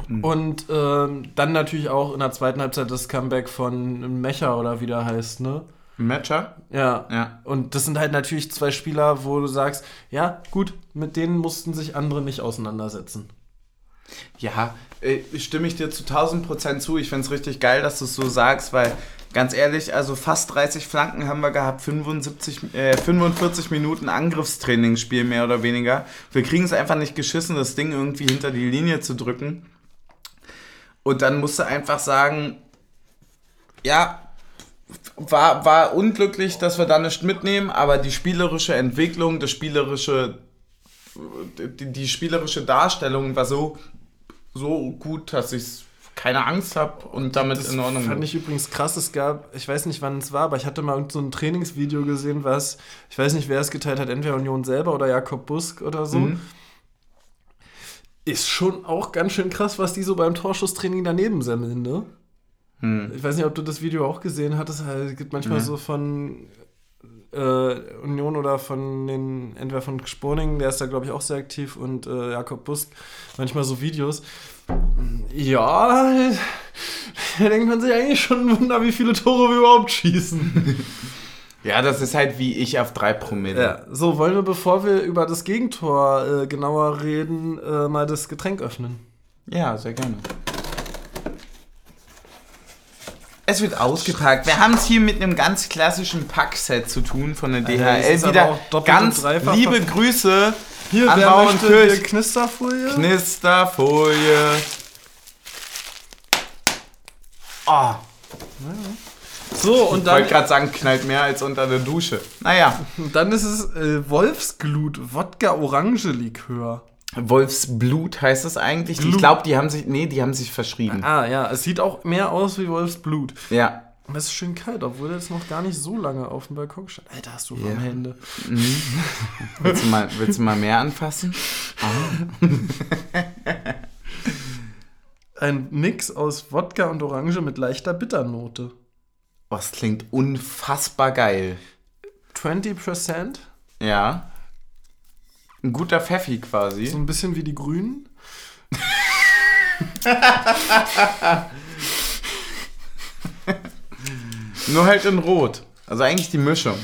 S1: Hm.
S2: Und ähm, dann natürlich auch in der zweiten Halbzeit das Comeback von Mecher oder wie der heißt, ne?
S1: Matcher?
S2: Ja.
S1: Ja.
S2: Und das sind halt natürlich zwei Spieler, wo du sagst, ja, gut, mit denen mussten sich andere nicht auseinandersetzen.
S1: Ja, äh, stimme ich dir zu 1000 Prozent zu. Ich finde es richtig geil, dass du es so sagst, weil ganz ehrlich, also fast 30 Flanken haben wir gehabt, 75, äh, 45 Minuten Angriffstrainingsspiel mehr oder weniger. Wir kriegen es einfach nicht geschissen, das Ding irgendwie hinter die Linie zu drücken. Und dann musst du einfach sagen, ja, war, war unglücklich, dass wir da nicht mitnehmen, aber die spielerische Entwicklung, das spielerische, die, die spielerische Darstellung war so, so gut, dass ich keine Angst habe und damit
S2: Das
S1: in Ordnung
S2: fand
S1: bin.
S2: ich übrigens krass. Es gab, ich weiß nicht, wann es war, aber ich hatte mal so ein Trainingsvideo gesehen, was, ich weiß nicht, wer es geteilt hat, entweder Union selber oder Jakob Busk oder so.
S1: Mhm.
S2: Ist schon auch ganz schön krass, was die so beim Torschusstraining daneben semmeln, ne?
S1: Hm.
S2: Ich weiß nicht, ob du das Video auch gesehen hattest. Es gibt manchmal
S1: Nee.
S2: so von äh, Union oder von den, entweder von Sporning, der ist da, glaube ich, auch sehr aktiv, und äh, Jakob Busk, manchmal so Videos. Ja, da denkt man sich eigentlich schon ein Wunder, wie viele Tore wir überhaupt schießen.
S1: Ja, das ist halt wie ich auf 3 Promille.
S2: Ja, so wollen wir, bevor wir über das Gegentor äh, genauer reden, äh, mal das Getränk öffnen.
S1: Ja, sehr gerne. Es wird ausgepackt. Wir haben es hier mit einem ganz klassischen Packset zu tun von der DHL.
S2: aber
S1: Wieder ganz
S2: dreifach
S1: liebe. Grüße
S2: Hier,
S1: an
S2: wer möchte
S1: Kirch.
S2: hier Knisterfolie?
S1: Knisterfolie. Oh,
S2: so, und
S1: ich
S2: dann,
S1: wollte gerade sagen, knallt mehr als unter der Dusche. Naja,
S2: dann ist es äh, Wolfsglut Wodka-Orange-Likör.
S1: Wolfsblut heißt es eigentlich. Ich
S2: Blut.
S1: glaube, die haben sich, nee, die haben sich verschrieben.
S2: Ah, ja, es sieht auch mehr aus wie Wolfsblut.
S1: Ja.
S2: Aber es ist schön kalt, obwohl er jetzt noch gar nicht so lange auf dem Balkon stand. Alter, hast du warme
S1: Ja.
S2: Hände.
S1: Mhm. willst, du mal, willst du mal mehr anfassen?
S2: Ein Mix aus Wodka und Orange mit leichter Bitternote.
S1: Oh, das klingt unfassbar geil.
S2: 20%,
S1: Ja. Ein guter Pfeffi quasi.
S2: so ein bisschen wie die Grünen.
S1: Nur halt in Rot. Also eigentlich die Mischung.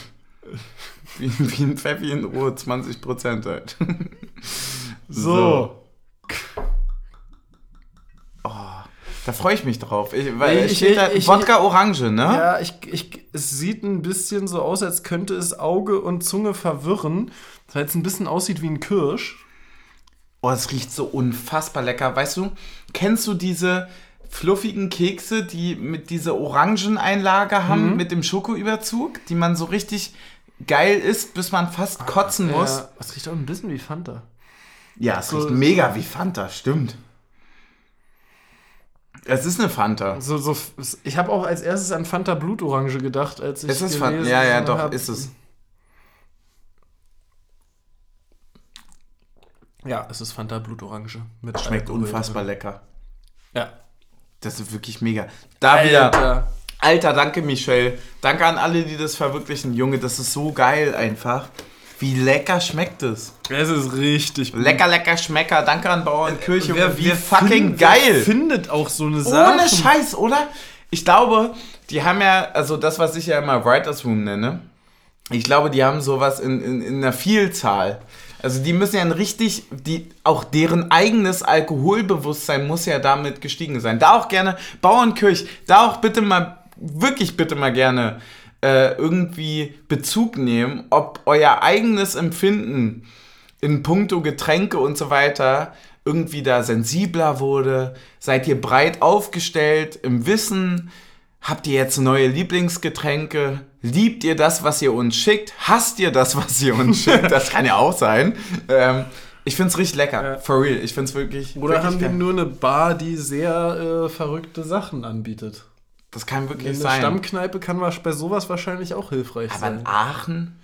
S1: Wie, wie ein Pfeffi in Rot, 20% halt.
S2: So.
S1: Da freue ich mich drauf. Ich, weil
S2: Ich-
S1: steht da
S2: ich-
S1: Wodka Orange, ne?
S2: Ja, ich, ich, es sieht ein bisschen so aus, als könnte es Auge und Zunge verwirren, weil es ein bisschen aussieht wie ein Kirsch.
S1: Oh, es riecht so unfassbar lecker. Weißt du, kennst du diese fluffigen Kekse, die mit dieser Orangeneinlage haben, mit dem Schokoüberzug, die man so richtig geil isst, bis man fast kotzen muss?
S2: Ja, es riecht auch ein bisschen wie Fanta.
S1: Ja, es
S2: So-
S1: riecht mega wie Fanta, stimmt. Es ist eine Fanta.
S2: So, so, ich habe auch als erstes an Fanta Blutorange gedacht, als ich
S1: Es ist Fanta. Ja, ja, doch, ist es.
S2: Ja, es ist Fanta Blutorange. Mit
S1: Schmeckt
S2: Alkohol
S1: unfassbar
S2: drin.
S1: lecker.
S2: Ja.
S1: Das ist wirklich mega. Da wieder.
S2: Alter.
S1: Alter, danke Michelle. Danke an alle, die das verwirklichen. Junge, das ist so geil einfach. Wie lecker schmeckt es.
S2: Es ist richtig gut.
S1: Lecker, lecker Schmecker. Danke an Bauernkirche.
S2: Wer-
S1: wie fucking
S2: find-
S1: geil.
S2: findet auch so eine Sache.
S1: Ohne Scheiß, oder? Ich glaube, die haben ja, also das, was ich ja immer Writers Room nenne, ich glaube, die haben sowas in, in, in einer Vielzahl. Also die müssen ja ein richtig, die, auch deren eigenes Alkoholbewusstsein muss ja damit gestiegen sein. Da auch gerne, Bauernkirch, da auch bitte mal, wirklich bitte mal gerne äh, irgendwie Bezug nehmen, ob euer eigenes Empfinden in puncto Getränke und so weiter irgendwie da sensibler wurde? Seid ihr breit aufgestellt im Wissen? Habt ihr jetzt neue Lieblingsgetränke? Liebt ihr das, was ihr uns schickt? Hasst ihr das, was ihr uns schickt? Das kann ja auch sein. Ähm, ich find's richtig lecker.
S2: Ja.
S1: For real. Ich find's wirklich.
S2: Oder
S1: wirklich
S2: haben die
S1: geil.
S2: nur eine Bar, die sehr äh, verrückte Sachen anbietet?
S1: Das kann wirklich
S2: Eine
S1: sein.
S2: Stammkneipe kann bei sowas wahrscheinlich auch hilfreich
S1: Aber
S2: sein.
S1: in Aachen?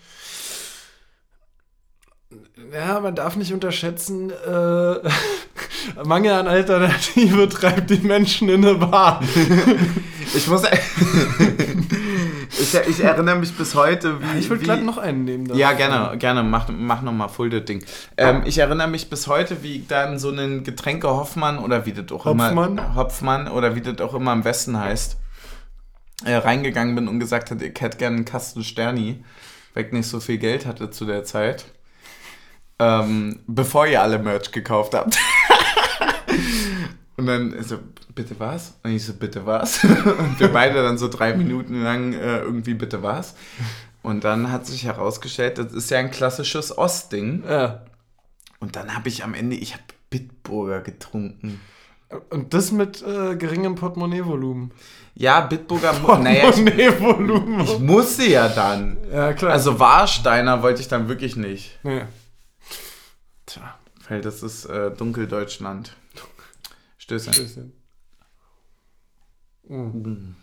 S2: Ja, man darf nicht unterschätzen, äh, Mangel an Alternative treibt die Menschen in eine Bar.
S1: Ich muss. ich, ich erinnere mich bis heute, wie.
S2: Ich würde gerade noch einen nehmen.
S1: Ja, gerne, gerne. Mach, mach nochmal Full das Ding. Ähm, ich erinnere mich bis heute, wie ich dann so einen Getränke Hoffmann oder wie das auch
S2: Hopfmann?
S1: immer. Hopfmann oder wie das auch immer am Westen heißt. Äh, reingegangen bin und gesagt hat, ich hätte gerne einen Kasten Sterni, weil ich nicht so viel Geld hatte zu der Zeit. Ähm, bevor ihr alle Merch gekauft habt. und dann so, bitte was? Und ich so, bitte was? und wir beide dann so drei Minuten lang äh, irgendwie, bitte was? Und dann hat sich herausgestellt, das ist ja ein klassisches Ostding.
S2: Ja.
S1: Und dann habe ich am Ende, ich habe Bitburger getrunken.
S2: Und das mit äh, geringem Portemonnaie-Volumen.
S1: Ja, Bitburger, mu- naja, ich,
S2: Portemonnaie-Volumen.
S1: ich musste ja dann.
S2: Ja, klar.
S1: Also Warsteiner wollte ich dann wirklich nicht.
S2: Nee.
S1: Tja, weil das ist äh, Dunkeldeutschland. Stößchen.
S2: Bisschen. Mhm.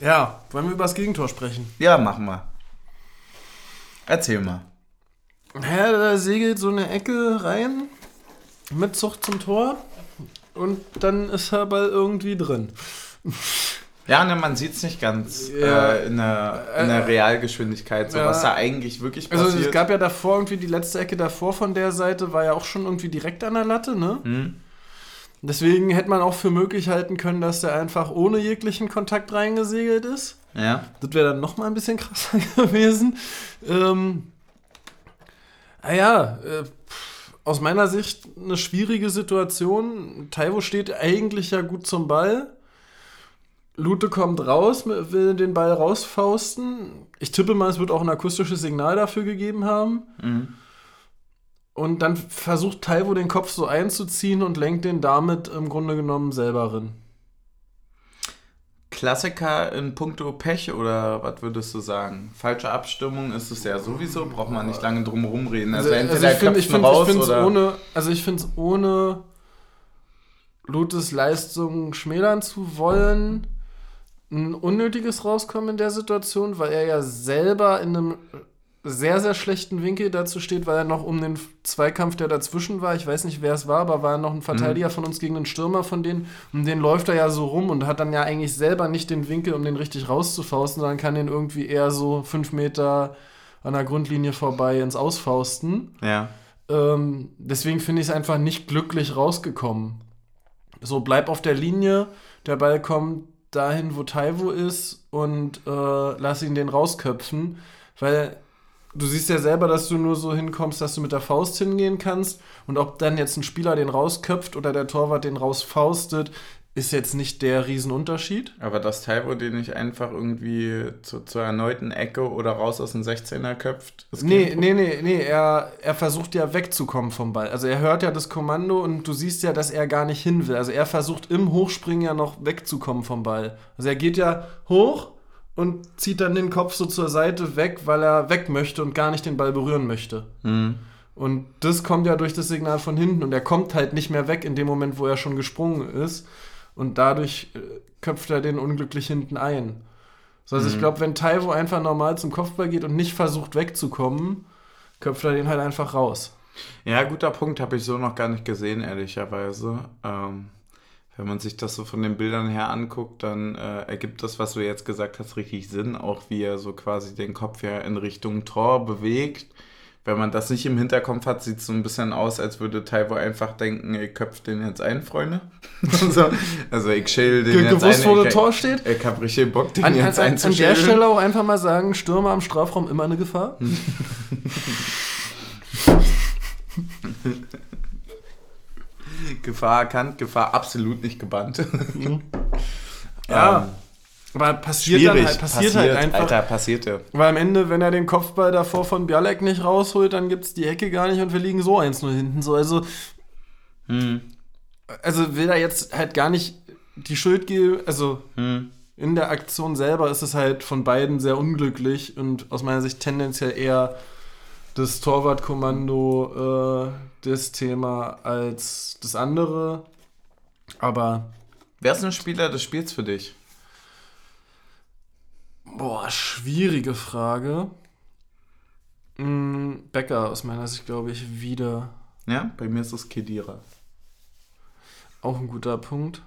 S2: Ja, wollen wir über das Gegentor sprechen?
S1: Ja, machen wir. Erzähl mal.
S2: Ja, da segelt so eine Ecke rein mit Zucht zum Tor und dann ist der Ball irgendwie drin.
S1: Ja, ne, man sieht es nicht ganz
S2: Ja.
S1: äh, in, der, in der Realgeschwindigkeit, so
S2: Ja.
S1: was da eigentlich wirklich
S2: Also
S1: passiert.
S2: es gab ja davor irgendwie die letzte Ecke davor von der Seite war ja auch schon irgendwie direkt an der Latte, ne?
S1: Hm?
S2: Deswegen hätte man auch für möglich halten können, dass der einfach ohne jeglichen Kontakt reingesegelt ist.
S1: Ja.
S2: Das wäre dann noch mal ein bisschen krasser gewesen. Ähm, naja, äh, pff, aus meiner Sicht eine schwierige Situation. Taiwo steht eigentlich ja gut zum Ball. Lute kommt raus, will den Ball rausfausten. Ich tippe mal, es wird auch ein akustisches Signal dafür gegeben haben.
S1: Mhm.
S2: Und dann versucht Taiwo den Kopf so einzuziehen und lenkt den damit im Grunde genommen selber rein.
S1: Klassiker in puncto Pech oder was würdest du sagen? Falsche Abstimmung ist es ja sowieso, braucht man nicht lange drum rumreden. Also, entweder
S2: ich finde ich
S1: köpft man
S2: find, ich
S1: raus
S2: find's
S1: oder...
S2: ohne, also ich finde es ohne Lutes Leistung schmälern zu wollen, ein unnötiges Rauskommen in der Situation, weil er ja selber in einem sehr, sehr schlechten Winkel dazu steht, weil er noch um den Zweikampf, der dazwischen war, ich weiß nicht, wer es war, aber war noch ein Verteidiger mhm. von uns gegen einen Stürmer von denen, und den läuft er ja so rum und hat dann ja eigentlich selber nicht den Winkel, um den richtig rauszufausten, sondern kann den irgendwie eher so fünf Meter an der Grundlinie vorbei ins Ausfausten.
S1: Ja.
S2: Ähm, deswegen finde ich es einfach nicht glücklich rausgekommen. So, bleib auf der Linie, der Ball kommt dahin, wo Taiwo ist und äh, lass ihn den rausköpfen, weil du siehst ja selber, dass du nur so hinkommst, dass du mit der Faust hingehen kannst. Und ob dann jetzt ein Spieler den rausköpft oder der Torwart den rausfaustet, ist jetzt nicht der Riesenunterschied.
S1: Aber dass Taiwo den nicht einfach irgendwie zu, zur erneuten Ecke oder raus aus dem 16er köpft?
S2: Nee, nee, nee, nee, er, er versucht ja wegzukommen vom Ball. Also er hört ja das Kommando und du siehst ja, dass er gar nicht hin will. Also er versucht im Hochspringen ja noch wegzukommen vom Ball. Also er geht ja hoch und zieht dann den Kopf so zur Seite weg, weil er weg möchte und gar nicht den Ball berühren möchte.
S1: Mhm.
S2: Und das kommt ja durch das Signal von hinten und er kommt halt nicht mehr weg in dem Moment, wo er schon gesprungen ist. Und dadurch äh, köpft er den unglücklich hinten ein. So, also mhm. ich glaube, wenn Taiwo einfach normal zum Kopfball geht und nicht versucht wegzukommen, köpft er den halt einfach raus.
S1: Ja, guter Punkt, habe ich so noch gar nicht gesehen, ehrlicherweise. Ähm, wenn man sich das so von den Bildern her anguckt, dann äh, ergibt das, was du jetzt gesagt hast, richtig Sinn. Auch wie er so quasi den Kopf ja in Richtung Tor bewegt. Wenn man das nicht im Hinterkopf hat, sieht es so ein bisschen aus, als würde Taiwo einfach denken, ich köpfe den jetzt ein, Freunde. so, also ich chill den Ge jetzt
S2: gewusst, ein. wo das Tor steht?
S1: Ich hab richtig Bock, den
S2: an,
S1: jetzt
S2: an, An der Stelle auch einfach mal sagen, Stürmer am Strafraum immer eine Gefahr.
S1: Gefahr erkannt, Gefahr absolut nicht gebannt.
S2: Mhm. ja. Ähm, aber passiert dann halt, passiert, passiert halt einfach.
S1: Alter, passierte.
S2: Weil am Ende, wenn er den Kopfball davor von Bialek nicht rausholt, dann gibt es die Ecke gar nicht und wir liegen so 1-0 hinten. So, also,
S1: hm.
S2: also will er jetzt halt gar nicht die Schuld geben. Also
S1: hm.
S2: in der Aktion selber ist es halt von beiden sehr unglücklich und aus meiner Sicht tendenziell eher das Torwartkommando äh, das Thema als das andere. Aber.
S1: Wer ist ein Spieler des Spiels für dich?
S2: Boah, schwierige Frage. Mm, Becker aus meiner Sicht, glaube ich, wieder.
S1: Ja, bei mir ist es Kedira.
S2: Auch ein guter Punkt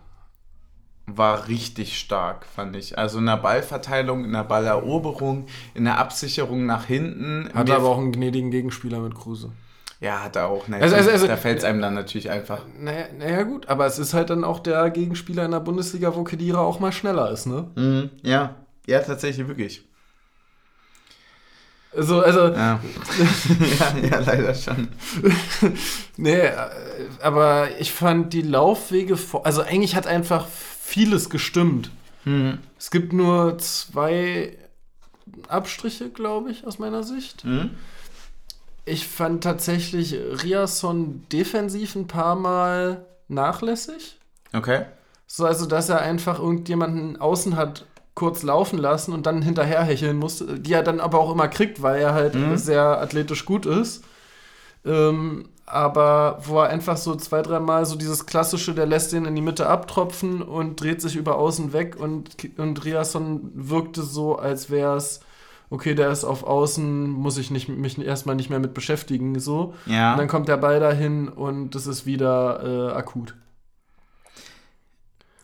S1: war richtig stark, fand ich. Also in der Ballverteilung, in der Balleroberung, in der Absicherung nach hinten.
S2: Hat aber auch einen gnädigen Gegenspieler mit Kruse.
S1: Ja, hat er auch. Ne?
S2: Also, also, also,
S1: da fällt es einem dann natürlich einfach.
S2: Naja, naja, gut, aber es ist halt dann auch der Gegenspieler in der Bundesliga, wo Kedira auch mal schneller ist, ne?
S1: Mhm, ja, ja, tatsächlich, wirklich.
S2: So, also.
S1: Ja. ja, ja, leider schon.
S2: nee, äh, aber ich fand die Laufwege, vor, also eigentlich hat einfach vieles gestimmt.
S1: Mhm.
S2: Es gibt nur zwei Abstriche, glaube ich, aus meiner Sicht.
S1: Mhm.
S2: Ich fand tatsächlich Riasson defensiv ein paar Mal nachlässig.
S1: Okay.
S2: So, also, dass er einfach irgendjemanden außen hat kurz laufen lassen und dann hinterher hecheln musste, die er dann aber auch immer kriegt, weil er halt mhm. sehr athletisch gut ist. Ähm, aber wo er einfach so zwei, dreimal so dieses klassische, der lässt den in die Mitte abtropfen und dreht sich über außen weg und, und Riasson wirkte so, als wäre es, okay, der ist auf außen, muss ich nicht, mich erstmal nicht mehr mit beschäftigen, so.
S1: Ja.
S2: Und dann kommt der Ball dahin und das ist wieder äh, akut.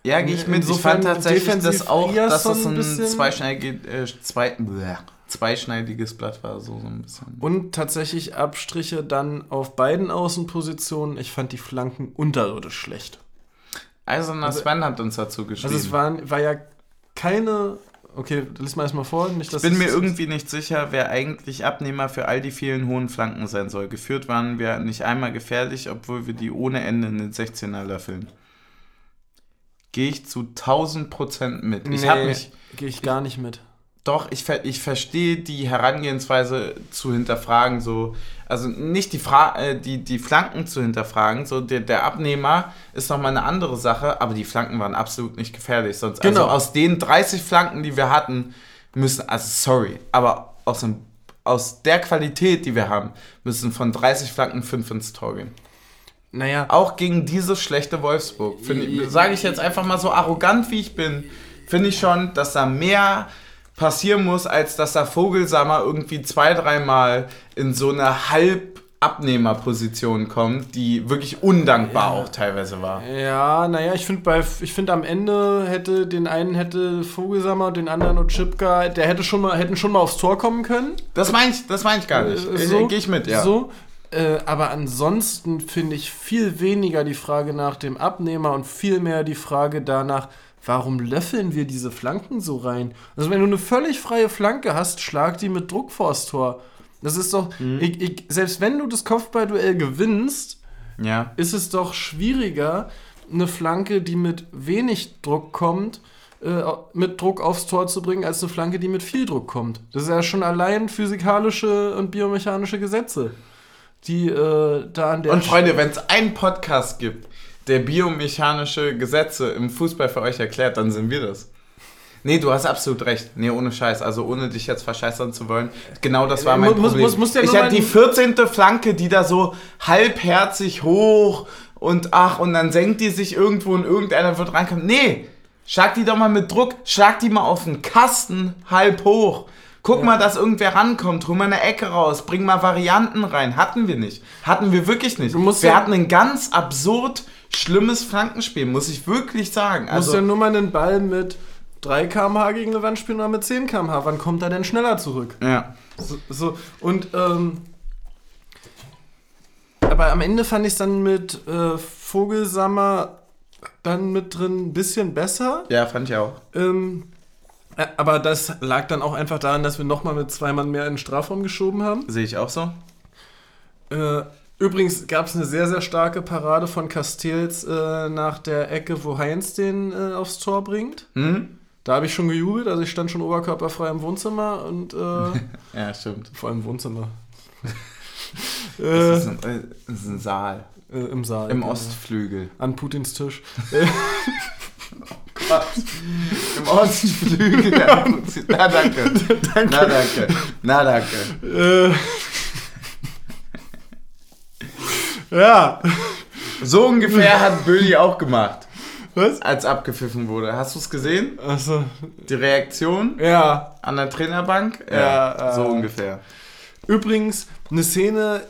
S1: Ja, gehe ich mit. Insofern ich fand tatsächlich das auch, dass das ein, ein zweischneidiges, äh, zwei, zweischneidiges Blatt war, so, so ein bisschen.
S2: Und tatsächlich Abstriche dann auf beiden Außenpositionen. Ich fand die Flanken unterirdisch schlecht.
S1: Eiserner also, Sven hat uns dazu geschrieben.
S2: Also es war, war ja keine Okay, lies mal erstmal vor.
S1: Nicht, ich bin mir irgendwie nicht sicher, wer eigentlich Abnehmer für all die vielen hohen Flanken sein soll. Geführt waren wir nicht einmal gefährlich, obwohl wir die ohne Ende in den 16er löffeln. Gehe ich zu 1000 Prozent mit.
S2: Ich nee, mich. Gehe ich gar nicht mit.
S1: Doch, ich, ich verstehe die Herangehensweise zu hinterfragen, so, also nicht die, Fra äh, die, die Flanken zu hinterfragen, so der, der Abnehmer ist nochmal eine andere Sache, aber die Flanken waren absolut nicht gefährlich. Sonst, also genau. Also aus den 30 Flanken, die wir hatten, müssen, also sorry, aber aus, dem, aus der Qualität, die wir haben, müssen von 30 Flanken 5 ins Tor gehen.
S2: Naja.
S1: Auch gegen dieses schlechte Wolfsburg, sage ich jetzt einfach mal so arrogant, wie ich bin finde ich schon, dass da mehr passieren muss, als dass da Vogelsammer irgendwie zwei, dreimal in so eine Halb-Abnehmerposition kommt, die wirklich undankbar
S2: Ja.
S1: auch teilweise war.
S2: Ja, naja, ich finde bei ich finde am Ende hätte den einen hätte Vogelsammer den anderen Otschipka, der hätte schon mal hätten schon mal aufs Tor kommen können.
S1: Das meine ich, das meine ich gar nicht.
S2: Äh,
S1: Ich-
S2: so,
S1: Gehe ich mit, ja.
S2: So, äh, aber ansonsten finde ich viel weniger die Frage nach dem Abnehmer und viel mehr die Frage danach, warum löffeln wir diese Flanken so rein? Also wenn du eine völlig freie Flanke hast, schlag die mit Druck vors Tor. Das ist doch,
S1: Mhm.
S2: ich, ich, selbst wenn du das Kopfballduell gewinnst,
S1: Ja.
S2: ist es doch schwieriger, eine Flanke, die mit wenig Druck kommt, äh, mit Druck aufs Tor zu bringen, als eine Flanke, die mit viel Druck kommt. Das ist ja schon allein physikalische und biomechanische Gesetze, die äh, da an der
S1: Und Freunde, wenn es einen Podcast gibt, der biomechanische Gesetze im Fußball für euch erklärt, dann sind wir das. Nee, du hast absolut recht. Nee, ohne Scheiß. Also ohne dich jetzt verscheißern zu wollen. Genau das war mein
S2: Muss-
S1: Problem.
S2: muss- muss ja
S1: ich hatte die
S2: mein-
S1: 14. Flanke, die da so halbherzig hoch und ach, und dann senkt die sich irgendwo und irgendeiner wird reinkommen. Nee, schlag die doch mal mit Druck. Schlag die mal auf den Kasten halb hoch. Guck mal, dass irgendwer rankommt. Hol mal eine Ecke raus. Bring mal Varianten rein. Hatten wir nicht. Hatten wir wirklich nicht. Wir
S2: ja-
S1: hatten ein ganz absurd schlimmes Flankenspiel, muss ich wirklich sagen.
S2: Du musst
S1: Also,
S2: ja nur mal einen Ball mit 3 km/h gegen eine Wand spielen oder mit 10 km/h. Wann kommt er denn schneller zurück?
S1: ja.
S2: So, so und ähm, aber am Ende fand ich es dann mit äh, Vogelsammer dann mit drin ein bisschen besser.
S1: ja, fand ich auch.
S2: Ähm, äh, aber das lag dann auch einfach daran, dass wir nochmal mit zwei Mann mehr in den Strafraum geschoben haben.
S1: Sehe ich auch so.
S2: Äh, übrigens gab es eine sehr, sehr starke Parade von Castells äh, nach der Ecke, wo Heinz den äh, aufs Tor bringt.
S1: Hm?
S2: Da habe ich schon gejubelt, also ich stand schon oberkörperfrei im Wohnzimmer und
S1: Ja, stimmt.
S2: vor allem im Wohnzimmer.
S1: Das ist, ein, das ist ein Saal.
S2: Im Saal.
S1: Im
S2: genau.
S1: Ostflügel.
S2: An Putins Tisch.
S1: Im Ostflügel. Na danke. Na danke. Na danke.
S2: Äh, ja.
S1: So ungefähr hat Böli auch gemacht,
S2: Was?
S1: als abgepfiffen wurde. Hast du es gesehen?
S2: Achso.
S1: Die Reaktion
S2: Ja.
S1: an der Trainerbank?
S2: Ja,
S1: so
S2: äh,
S1: ungefähr.
S2: Übrigens, eine Szene,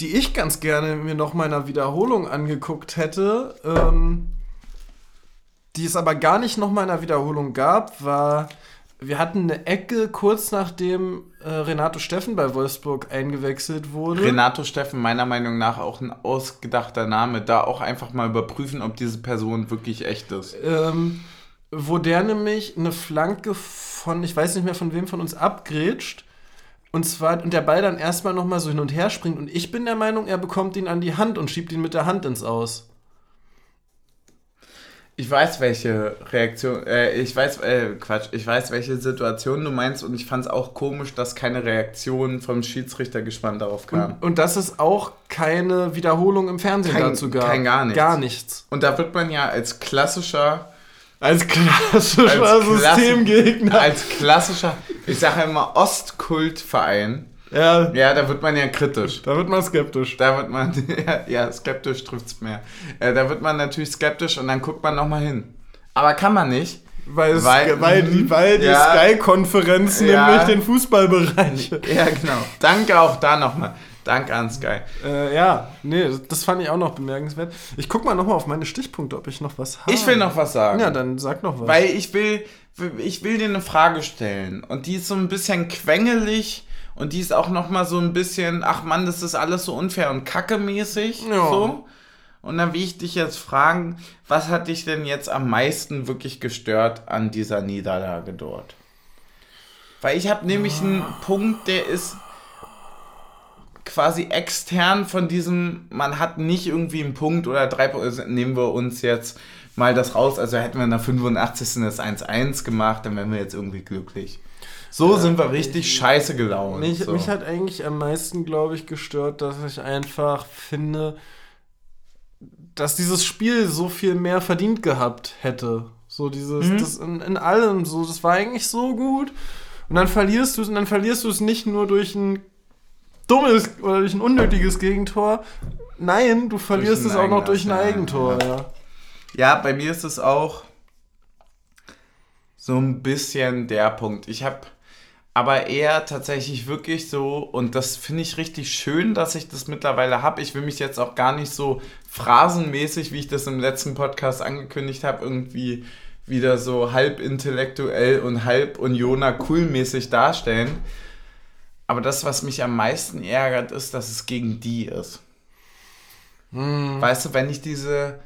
S2: die ich ganz gerne mir noch mal in einer Wiederholung angeguckt hätte, ähm, die es aber gar nicht noch mal in einer Wiederholung gab, war, wir hatten eine Ecke kurz nachdem äh, Renato Steffen bei Wolfsburg eingewechselt wurde.
S1: Renato Steffen, meiner Meinung nach auch ein ausgedachter Name. Da auch einfach mal überprüfen, ob diese Person wirklich echt ist.
S2: ähm, wo der nämlich eine Flanke von, ich weiß nicht mehr von wem von uns abgrätscht. Und zwar, und der Ball dann erstmal nochmal so hin und her springt. Und ich bin der Meinung, er bekommt ihn an die Hand und schiebt ihn mit der Hand ins Aus.
S1: Ich weiß, welche Reaktion, äh, ich weiß, äh, Quatsch, ich weiß, welche Situation du meinst und ich fand es auch komisch, dass keine Reaktion vom Schiedsrichter gespannt darauf kam.
S2: Und, und dass es auch keine Wiederholung im Fernsehen
S1: Kein-
S2: dazu gab.
S1: kein gar nichts.
S2: Gar nichts.
S1: Und da wird man ja als klassischer,
S2: Als klassischer
S1: Als
S2: Systemgegner.
S1: als klassischer, ich sage immer Ostkultverein,
S2: Ja,
S1: ja, da wird man ja kritisch.
S2: da wird man skeptisch.
S1: Da wird man, ja, ja skeptisch trifft es mehr. Äh, da wird man natürlich skeptisch und dann guckt man nochmal hin. Aber kann man nicht.
S2: Weil, es,
S1: Weil-
S2: weil, die, weil die
S1: Ja.
S2: Sky-Konferenz
S1: Ja.
S2: nämlich den Fußballbereich.
S1: Ja, genau. Danke auch da nochmal. Danke an Sky.
S2: Äh, ja, nee, das- das fand ich auch noch bemerkenswert. Ich guck mal nochmal auf meine Stichpunkte, ob ich noch was habe.
S1: Ich will noch was sagen.
S2: Ja, dann sag noch was.
S1: Weil ich will, ich will dir eine Frage stellen. Und die ist so ein bisschen quengelig und die ist auch nochmal so ein bisschen, ach Mann, das ist alles so unfair und kackemäßig.
S2: Ja.
S1: So. Und dann will ich dich jetzt fragen, was hat dich denn jetzt am meisten wirklich gestört an dieser Niederlage dort? Weil ich habe nämlich einen Punkt, der ist quasi extern von diesem, man hat nicht irgendwie einen Punkt oder drei Punkte, also nehmen wir uns jetzt mal das raus, also hätten wir in der 85. das 1-1 gemacht, dann wären wir jetzt irgendwie glücklich. So sind wir richtig scheiße gelaunt.
S2: Mich,
S1: so.
S2: mich hat eigentlich am meisten, glaube ich, gestört, dass ich einfach finde, dass dieses Spiel so viel mehr verdient gehabt hätte. So dieses,
S1: Mhm.
S2: das in, in allem so, das war eigentlich so gut. Und dann verlierst du es, und dann verlierst du es nicht nur durch ein dummes oder durch ein unnötiges Gegentor. Nein, du verlierst es auch noch durch ein Eigentor,
S1: ja.
S2: ja.
S1: Ja, bei mir ist es auch so ein bisschen der Punkt. Ich habe aber eher tatsächlich wirklich so, und das finde ich richtig schön, dass ich das mittlerweile habe. Ich will mich jetzt auch gar nicht so phrasenmäßig, wie ich das im letzten Podcast angekündigt habe, irgendwie wieder so halb intellektuell und halb Unioner coolmäßig darstellen. Aber das, was mich am meisten ärgert, ist, dass es gegen die ist. Hm. Weißt du, wenn ich diese,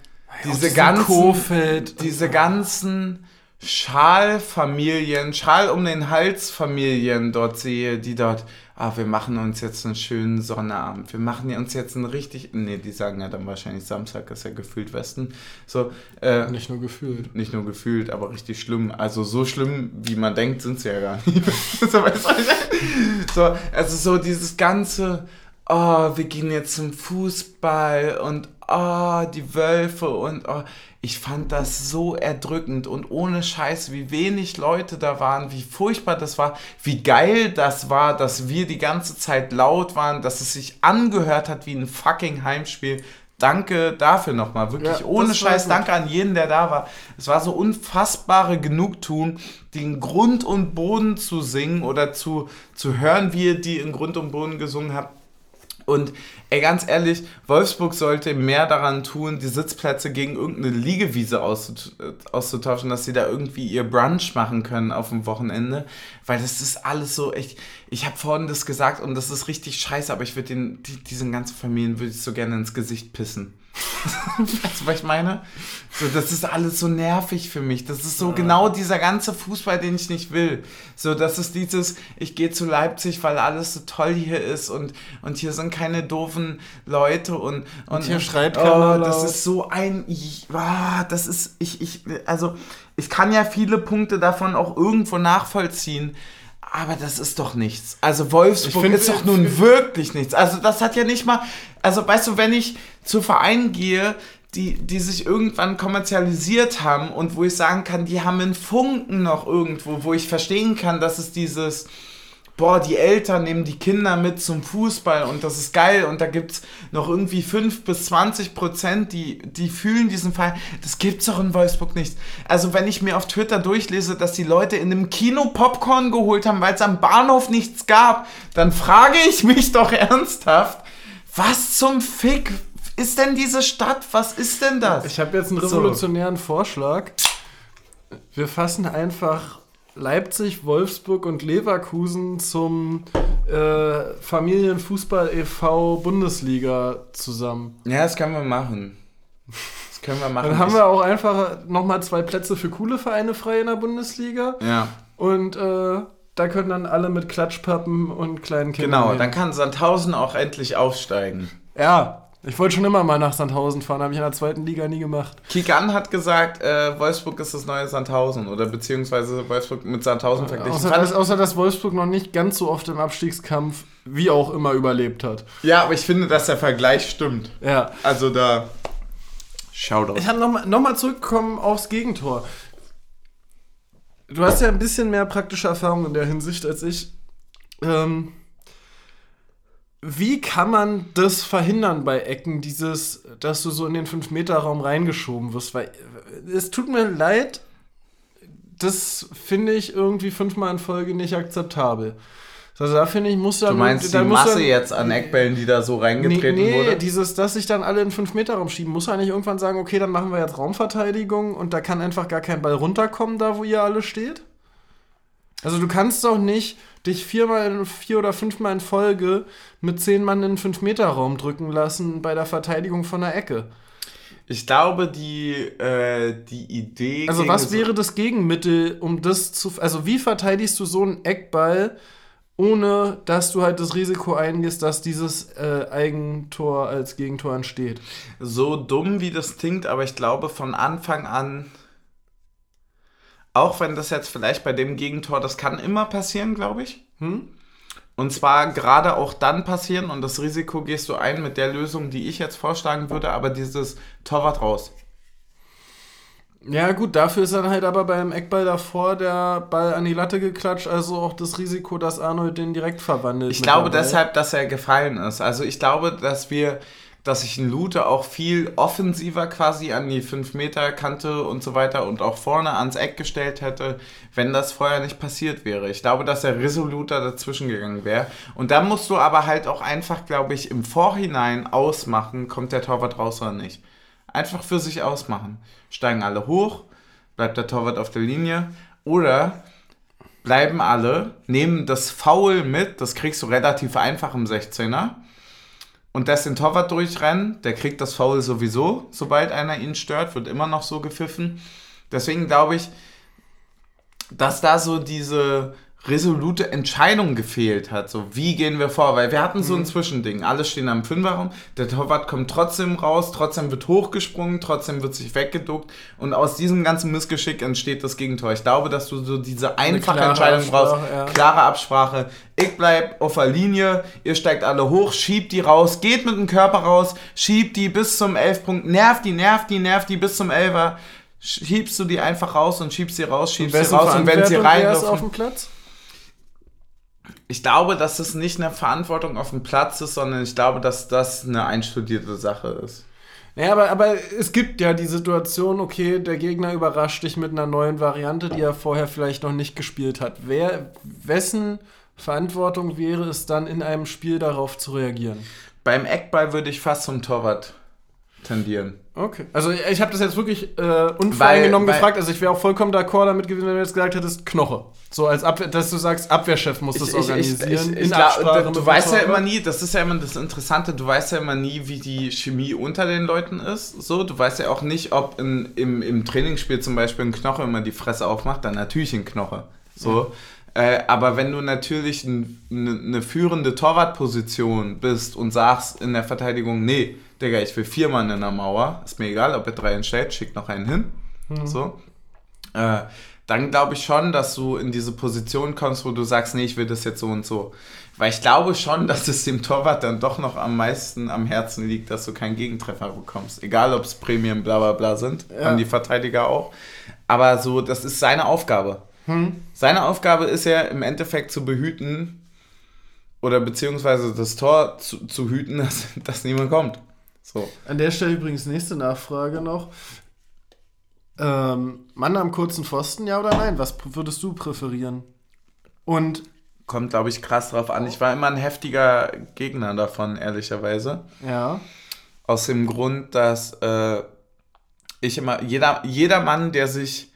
S1: diese ganzen, diese ganzen Schalfamilien, Schal um den Hals Familien dort sehe, die dort, ah, wir machen uns jetzt einen schönen Sonnabend, wir machen uns jetzt einen richtig, nee, die sagen ja dann wahrscheinlich Samstag ist ja gefühlt Westen, so,
S2: äh, Nicht nur gefühlt.
S1: Nicht nur gefühlt, aber richtig schlimm, also so schlimm, wie man denkt, sind sie ja gar nicht. so, so, also so dieses ganze, oh, wir gehen jetzt zum Fußball und oh, die Wölfe und oh, ich fand das so erdrückend und ohne Scheiß, wie wenig Leute da waren, wie furchtbar das war, wie geil das war, dass wir die ganze Zeit laut waren, dass es sich angehört hat wie ein fucking Heimspiel. Danke dafür nochmal, wirklich ja, ohne Scheiß, danke an jeden, der da war. Es war so unfassbare Genugtuung, die in Grund und Boden zu singen oder zu, zu hören, wie ihr die in Grund und Boden gesungen habt und ey, ganz ehrlich, Wolfsburg sollte mehr daran tun, die Sitzplätze gegen irgendeine Liegewiese auszutauschen, dass sie da irgendwie ihr Brunch machen können auf dem Wochenende. Weil das ist alles so echt. Ich habe vorhin das gesagt und das ist richtig scheiße, aber ich würde den, die, diesen ganzen Familien würde ich so gerne ins Gesicht pissen. weißt du, was ich meine? So, das ist alles so nervig für mich. Das ist so ja. genau dieser ganze Fußball, den ich nicht will. So, das ist dieses, ich gehe zu Leipzig, weil alles so toll hier ist und, und hier sind keine doofen Leute und, und, und
S2: hier schreit keiner
S1: oh, Das ist so ein, oh, das ist, ich, ich, also, ich kann ja viele Punkte davon auch irgendwo nachvollziehen. Aber das ist doch nichts. Also Wolfsburg find, ist doch nun wirklich nichts. Also das hat ja nicht mal, also weißt du, wenn ich zu Vereinen gehe, die, die sich irgendwann kommerzialisiert haben und wo ich sagen kann, die haben einen Funken noch irgendwo, wo ich verstehen kann, dass es dieses, boah, die Eltern nehmen die Kinder mit zum Fußball und das ist geil und da gibt es noch irgendwie 5 bis 20 Prozent, die, die fühlen diesen Fall. Das gibt's doch in Wolfsburg nicht. Also wenn ich mir auf Twitter durchlese, dass die Leute in einem Kino Popcorn geholt haben, weil es am Bahnhof nichts gab, dann frage ich mich doch ernsthaft, was zum Fick ist denn diese Stadt? Was ist denn das?
S2: Ich habe jetzt einen revolutionären so. Vorschlag. Wir fassen einfach Leipzig, Wolfsburg und Leverkusen zum äh, Familienfußball e.V. Bundesliga zusammen.
S1: Ja, das können wir machen.
S2: Das können wir machen. Dann haben wir auch einfach nochmal zwei Plätze für coole Vereine frei in der Bundesliga.
S1: Ja.
S2: Und äh, da können dann alle mit Klatschpappen und kleinen
S1: Kindern. Genau, gehen. dann kann Sandhausen auch endlich aufsteigen.
S2: Ja, ich wollte schon immer mal nach Sandhausen fahren, habe ich in der zweiten Liga nie gemacht.
S1: Kikan hat gesagt, äh, Wolfsburg ist das neue Sandhausen oder beziehungsweise Wolfsburg mit Sandhausen verglichen.
S2: Außer dass, außer, dass Wolfsburg noch nicht ganz so oft im Abstiegskampf wie auch immer überlebt hat.
S1: Ja, aber ich finde, dass der Vergleich stimmt.
S2: Ja.
S1: Also da. Schau doch.
S2: Ich kann nochmal noch mal zurückkommen aufs Gegentor. Du hast ja ein bisschen mehr praktische Erfahrung in der Hinsicht als ich. Ähm, wie kann man das verhindern bei Ecken, dieses, dass du so in den 5-Meter-Raum reingeschoben wirst? Weil es tut mir leid, das finde ich irgendwie fünfmal in Folge nicht akzeptabel. Also da finde ich, muss
S1: dann. Du meinst dann die Masse dann, jetzt an Eckbällen, die da so reingetreten nee, nee, wurde?
S2: dieses, dass sich dann alle in 5-Meter-Raum schieben, muss er nicht irgendwann sagen, okay, dann machen wir jetzt Raumverteidigung und da kann einfach gar kein Ball runterkommen, da wo ihr alle steht? Also du kannst doch nicht dich viermal, vier oder fünfmal in Folge mit zehn Mann in den 5-Meter-Raum drücken lassen bei der Verteidigung von der Ecke.
S1: Ich glaube, die, äh, die Idee.
S2: Also, was wäre das Gegenmittel, um das zu. Also, wie verteidigst du so einen Eckball, ohne dass du halt das Risiko eingehst, dass dieses äh, Eigentor als Gegentor entsteht?
S1: So dumm wie das klingt, aber ich glaube, von Anfang an auch wenn das jetzt vielleicht bei dem Gegentor, das kann immer passieren, glaube ich. Hm? Und zwar gerade auch dann passieren, und das Risiko gehst du ein mit der Lösung, die ich jetzt vorschlagen würde, aber dieses Torwart raus.
S2: Ja, gut, dafür ist dann halt aber beim Eckball davor der Ball an die Latte geklatscht, also auch das Risiko, dass Arnold den direkt verwandelt.
S1: Ich glaube deshalb, dass er gefallen ist. Also ich glaube, dass wir dass sich ein Lute auch viel offensiver quasi an die 5-Meter-Kante und so weiter und auch vorne ans Eck gestellt hätte, wenn das vorher nicht passiert wäre. Ich glaube, dass er resoluter dazwischen gegangen wäre. Und da musst du aber halt auch einfach, glaube ich, im Vorhinein ausmachen, kommt der Torwart raus oder nicht. Einfach für sich ausmachen. Steigen alle hoch, bleibt der Torwart auf der Linie oder bleiben alle, nehmen das Foul mit, das kriegst du relativ einfach im 16er und lässt den Torwart durchrennen, der kriegt das Foul sowieso, sobald einer ihn stört, wird immer noch so gepfiffen. Deswegen glaube ich, dass da so diese resolute Entscheidung gefehlt hat. So, wie gehen wir vor? Weil wir hatten so ein mhm. Zwischending. Alle stehen am Fünferraum, der Torwart kommt trotzdem raus, trotzdem wird hochgesprungen, trotzdem wird sich weggeduckt und aus diesem ganzen Missgeschick entsteht das Gegentor. Ich glaube, dass du so diese einfache Entscheidung brauchst. Ja. Klare Absprache. Ich bleib auf der Linie, ihr steigt alle hoch, schiebt die raus, geht mit dem Körper raus, schiebt die bis zum 11 Punkt, nervt die, nervt die, nervt die bis zum 11er. Schiebst du die einfach raus und schiebst sie raus, schiebst sie raus und wenn sie rein
S2: auf dem Platz?
S1: Ich glaube, dass es nicht eine Verantwortung auf dem Platz ist, sondern ich glaube, dass das eine einstudierte Sache ist.
S2: Naja, aber, aber es gibt ja die Situation, okay, der Gegner überrascht dich mit einer neuen Variante, die er vorher vielleicht noch nicht gespielt hat. Wer, wessen Verantwortung wäre es dann in einem Spiel darauf zu reagieren?
S1: Beim Eckball würde ich fast zum Torwart tendieren.
S2: Okay. Also ich habe das jetzt wirklich äh, unvoreingenommen gefragt. Also ich wäre auch vollkommen d'accord damit gewesen, wenn du jetzt gesagt hättest, Knoche. So als Abwehr, dass du sagst, Abwehrchef muss das ich, organisieren.
S1: Ich, ich, glaub, du weißt ja immer nie, das ist ja immer das Interessante, du weißt ja immer nie, wie die Chemie unter den Leuten ist. So, du weißt ja auch nicht, ob in, im, im Trainingsspiel zum Beispiel ein Knoche immer die Fresse aufmacht, dann natürlich ein Knoche. So. Äh, aber wenn du natürlich eine ne führende Torwartposition bist und sagst in der Verteidigung, nee, Digga, ich will vier Mann in der Mauer, ist mir egal, ob er drei entstellt, schickt noch einen hin. Mhm. So. Äh, dann glaube ich schon, dass du in diese Position kommst, wo du sagst, nee, ich will das jetzt so und so. Weil ich glaube schon, dass es dem Torwart dann doch noch am meisten am Herzen liegt, dass du keinen Gegentreffer bekommst. Egal, ob es Prämien bla bla bla sind, ja. haben die Verteidiger auch. Aber so, das ist seine Aufgabe. Hm. Seine Aufgabe ist ja im Endeffekt zu behüten oder beziehungsweise das Tor zu, zu hüten, dass, dass niemand kommt. So.
S2: An der Stelle übrigens nächste Nachfrage noch. Ähm, Mann am kurzen Pfosten, ja oder nein? Was würdest du präferieren? Und
S1: kommt, glaube ich, krass drauf an. Ich war immer ein heftiger Gegner davon, ehrlicherweise.
S2: Ja.
S1: Aus dem Grund, dass äh, ich immer, jeder, jeder Mann, der sich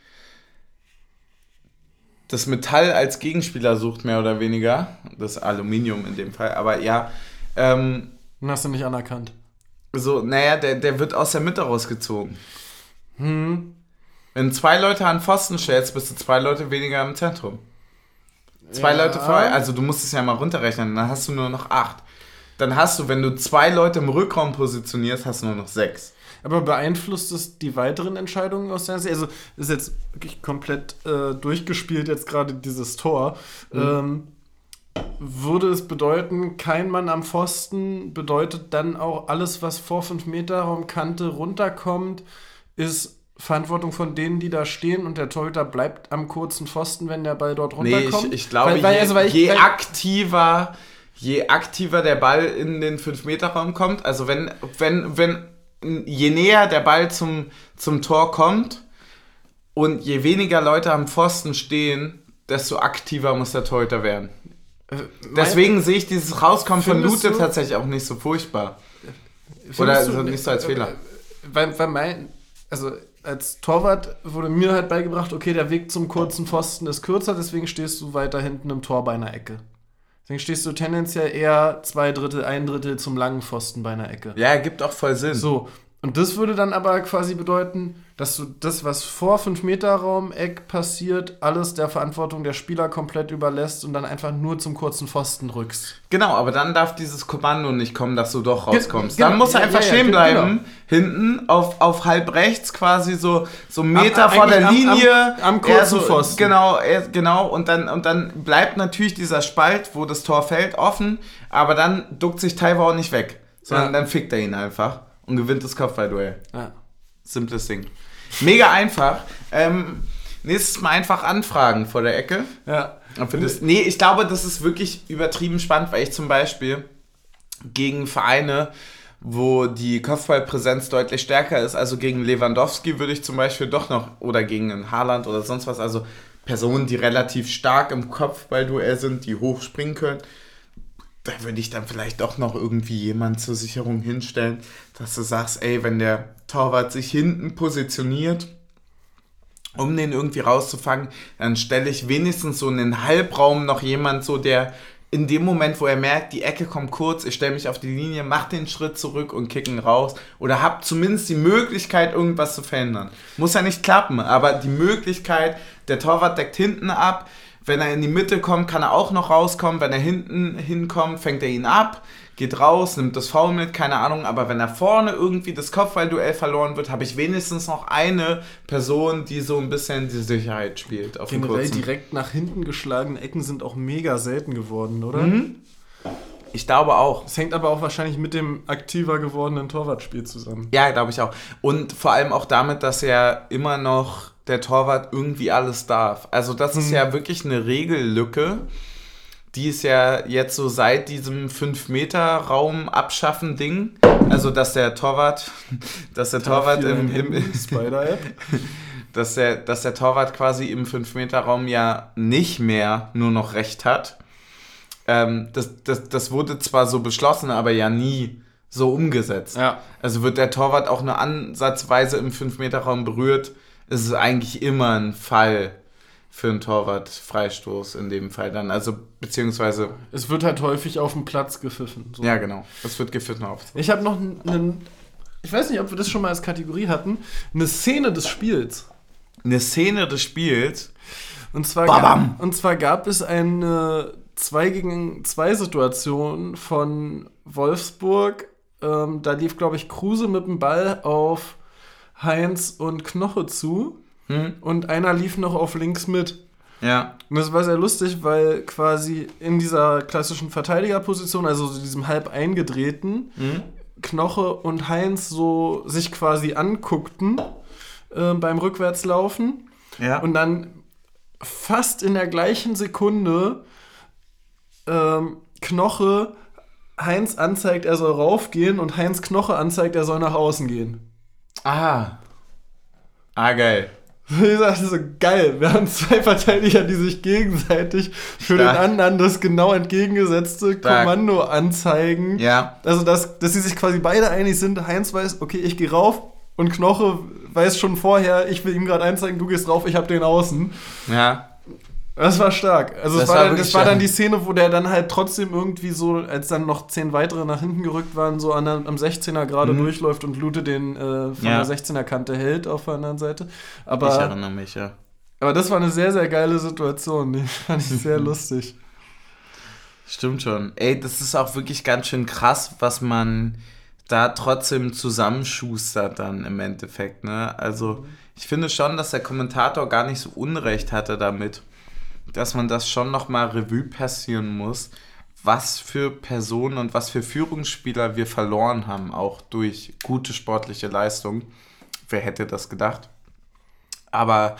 S1: das Metall als Gegenspieler sucht, mehr oder weniger, das Aluminium in dem Fall, aber ja. Ähm,
S2: hast du nicht anerkannt.
S1: So, naja, der, der wird aus der Mitte rausgezogen.
S2: Hm.
S1: Wenn zwei Leute an Pfosten stellst, bist du zwei Leute weniger im Zentrum. Zwei ja. Leute frei, also du musst es ja mal runterrechnen, dann hast du nur noch acht. Dann hast du, wenn du zwei Leute im Rückraum positionierst, hast du nur noch sechs.
S2: Aber beeinflusst es die weiteren Entscheidungen aus deiner Sicht? Also ist jetzt wirklich komplett äh, durchgespielt jetzt gerade dieses Tor. Mhm. Ähm, würde es bedeuten, kein Mann am Pfosten bedeutet dann auch alles, was vor 5 Meter Raumkante runterkommt, ist Verantwortung von denen, die da stehen und der Torhüter bleibt am kurzen Pfosten, wenn der Ball dort runterkommt?
S1: Nee, ich, ich glaube, weil, weil, je, also, ich, je aktiver, je aktiver der Ball in den 5-Meter-Raum kommt, also wenn, wenn, wenn, je näher der Ball zum, zum Tor kommt und je weniger Leute am Pfosten stehen, desto aktiver muss der Torhüter werden. Äh, Deswegen sehe ich dieses Rauskommen von Lute tatsächlich auch nicht so furchtbar. Oder also nicht so als Fehler. Äh,
S2: weil, weil mein, also als Torwart wurde mir halt beigebracht, okay, der Weg zum kurzen Pfosten ist kürzer, deswegen stehst du weiter hinten im Tor bei einer Ecke. Deswegen stehst du tendenziell eher zwei Drittel, ein Drittel zum langen Pfosten bei einer Ecke.
S1: Ja, gibt auch voll Sinn.
S2: So, und das würde dann aber quasi bedeuten, dass du das, was vor 5-Meter-Raum-Eck passiert, alles der Verantwortung der Spieler komplett überlässt und dann einfach nur zum kurzen Pfosten rückst.
S1: Genau, aber dann darf dieses Kommando nicht kommen, dass du doch rauskommst. Ge dann musst du ja, einfach ja, stehen ja, bleiben, genau. hinten auf, auf halb rechts quasi so, so Meter am, vor der Linie.
S2: Am, am, am kurzen so, Pfosten.
S1: Genau, genau. Und dann, und dann bleibt natürlich dieser Spalt, wo das Tor fällt, offen, aber dann duckt sich Taiwo auch nicht weg, sondern dann fickt er ihn einfach und gewinnt das Kopfballduell.
S2: Ja.
S1: Simples Ding. Mega einfach. Ähm, nächstes Mal einfach anfragen vor der Ecke.
S2: Ja.
S1: Das, nee, ich glaube, das ist wirklich übertrieben spannend, weil ich zum Beispiel gegen Vereine, wo die Kopfballpräsenz deutlich stärker ist. Also gegen Lewandowski würde ich zum Beispiel doch noch, oder gegen einen Haaland oder sonst was, also Personen, die relativ stark im Kopfballduell sind, die hoch springen können. Da würde ich dann vielleicht doch noch irgendwie jemand zur Sicherung hinstellen, dass du sagst, ey, wenn der Torwart sich hinten positioniert, um den irgendwie rauszufangen, dann stelle ich wenigstens so in den Halbraum noch jemand so, der in dem Moment, wo er merkt, die Ecke kommt kurz, ich stelle mich auf die Linie, mach den Schritt zurück und kicken raus. Oder hab zumindest die Möglichkeit, irgendwas zu verändern. Muss ja nicht klappen, aber die Möglichkeit, der Torwart deckt hinten ab. Wenn er in die Mitte kommt, kann er auch noch rauskommen. Wenn er hinten hinkommt, fängt er ihn ab geht raus, nimmt das Foul mit, keine Ahnung, aber wenn da vorne irgendwie das Kopfballduell verloren wird, habe ich wenigstens noch eine Person, die so ein bisschen die Sicherheit spielt.
S2: Auf Generell direkt nach hinten geschlagene Ecken sind auch mega selten geworden, oder? Mhm.
S1: Ich glaube auch.
S2: Es hängt aber auch wahrscheinlich mit dem aktiver gewordenen Torwartspiel zusammen.
S1: Ja, glaube ich auch. Und vor allem auch damit, dass ja immer noch der Torwart irgendwie alles darf. Also das mhm. ist ja wirklich eine Regellücke die ist ja jetzt so seit diesem 5-Meter-Raum abschaffen Ding. Also, dass der Torwart, dass der Torwart im, im Spider-App. dass der, dass der Torwart quasi im 5-Meter-Raum ja nicht mehr nur noch Recht hat. Ähm, das, das, das wurde zwar so beschlossen, aber ja nie so umgesetzt. Ja. Also wird der Torwart auch nur ansatzweise im 5-Meter-Raum berührt, ist es eigentlich immer ein Fall für einen Torwart Freistoß in dem Fall dann. Also, beziehungsweise.
S2: Es wird halt häufig auf dem Platz gepfiffen.
S1: So. Ja, genau. Es wird gepfiffen auf.
S2: Ich habe noch einen. Ich weiß nicht, ob wir das schon mal als Kategorie hatten. Eine Szene des Spiels.
S1: Eine Szene des Spiels.
S2: Und zwar, Babam. gab, und zwar gab es eine 2 gegen 2 Situation von Wolfsburg. Ähm, da lief, glaube ich, Kruse mit dem Ball auf Heinz und Knoche zu. Hm? Und einer lief noch auf links mit. Ja. Und das war sehr lustig, weil quasi in dieser klassischen Verteidigerposition, also diesem halb eingedrehten, mhm. Knoche und Heinz so sich quasi anguckten äh, beim Rückwärtslaufen. Ja. Und dann fast in der gleichen Sekunde ähm, Knoche Heinz anzeigt, er soll raufgehen und Heinz Knoche anzeigt, er soll nach außen gehen.
S1: Ah. Ah, geil.
S2: Ich dachte so, geil, wir haben zwei Verteidiger, die sich gegenseitig für Stark. den anderen das genau entgegengesetzte Stark. Kommando anzeigen. Ja. Also, dass, dass sie sich quasi beide einig sind. Heinz weiß, okay, ich gehe rauf und Knoche weiß schon vorher, ich will ihm gerade einzeigen, du gehst rauf, ich hab den außen. Ja. Das war stark. Also das, war, war, dann, das war dann die Szene, wo der dann halt trotzdem irgendwie so, als dann noch zehn weitere nach hinten gerückt waren, so an der, am 16er gerade mhm. durchläuft und Lute den äh, von ja. der 16er Kante hält auf der anderen Seite. Aber, ich erinnere mich, ja. Aber das war eine sehr, sehr geile Situation. Die fand ich sehr lustig.
S1: Stimmt schon. Ey, das ist auch wirklich ganz schön krass, was man da trotzdem zusammenschustert dann im Endeffekt. Ne? Also ich finde schon, dass der Kommentator gar nicht so Unrecht hatte damit dass man das schon nochmal Revue passieren muss, was für Personen und was für Führungsspieler wir verloren haben, auch durch gute sportliche Leistung. Wer hätte das gedacht? Aber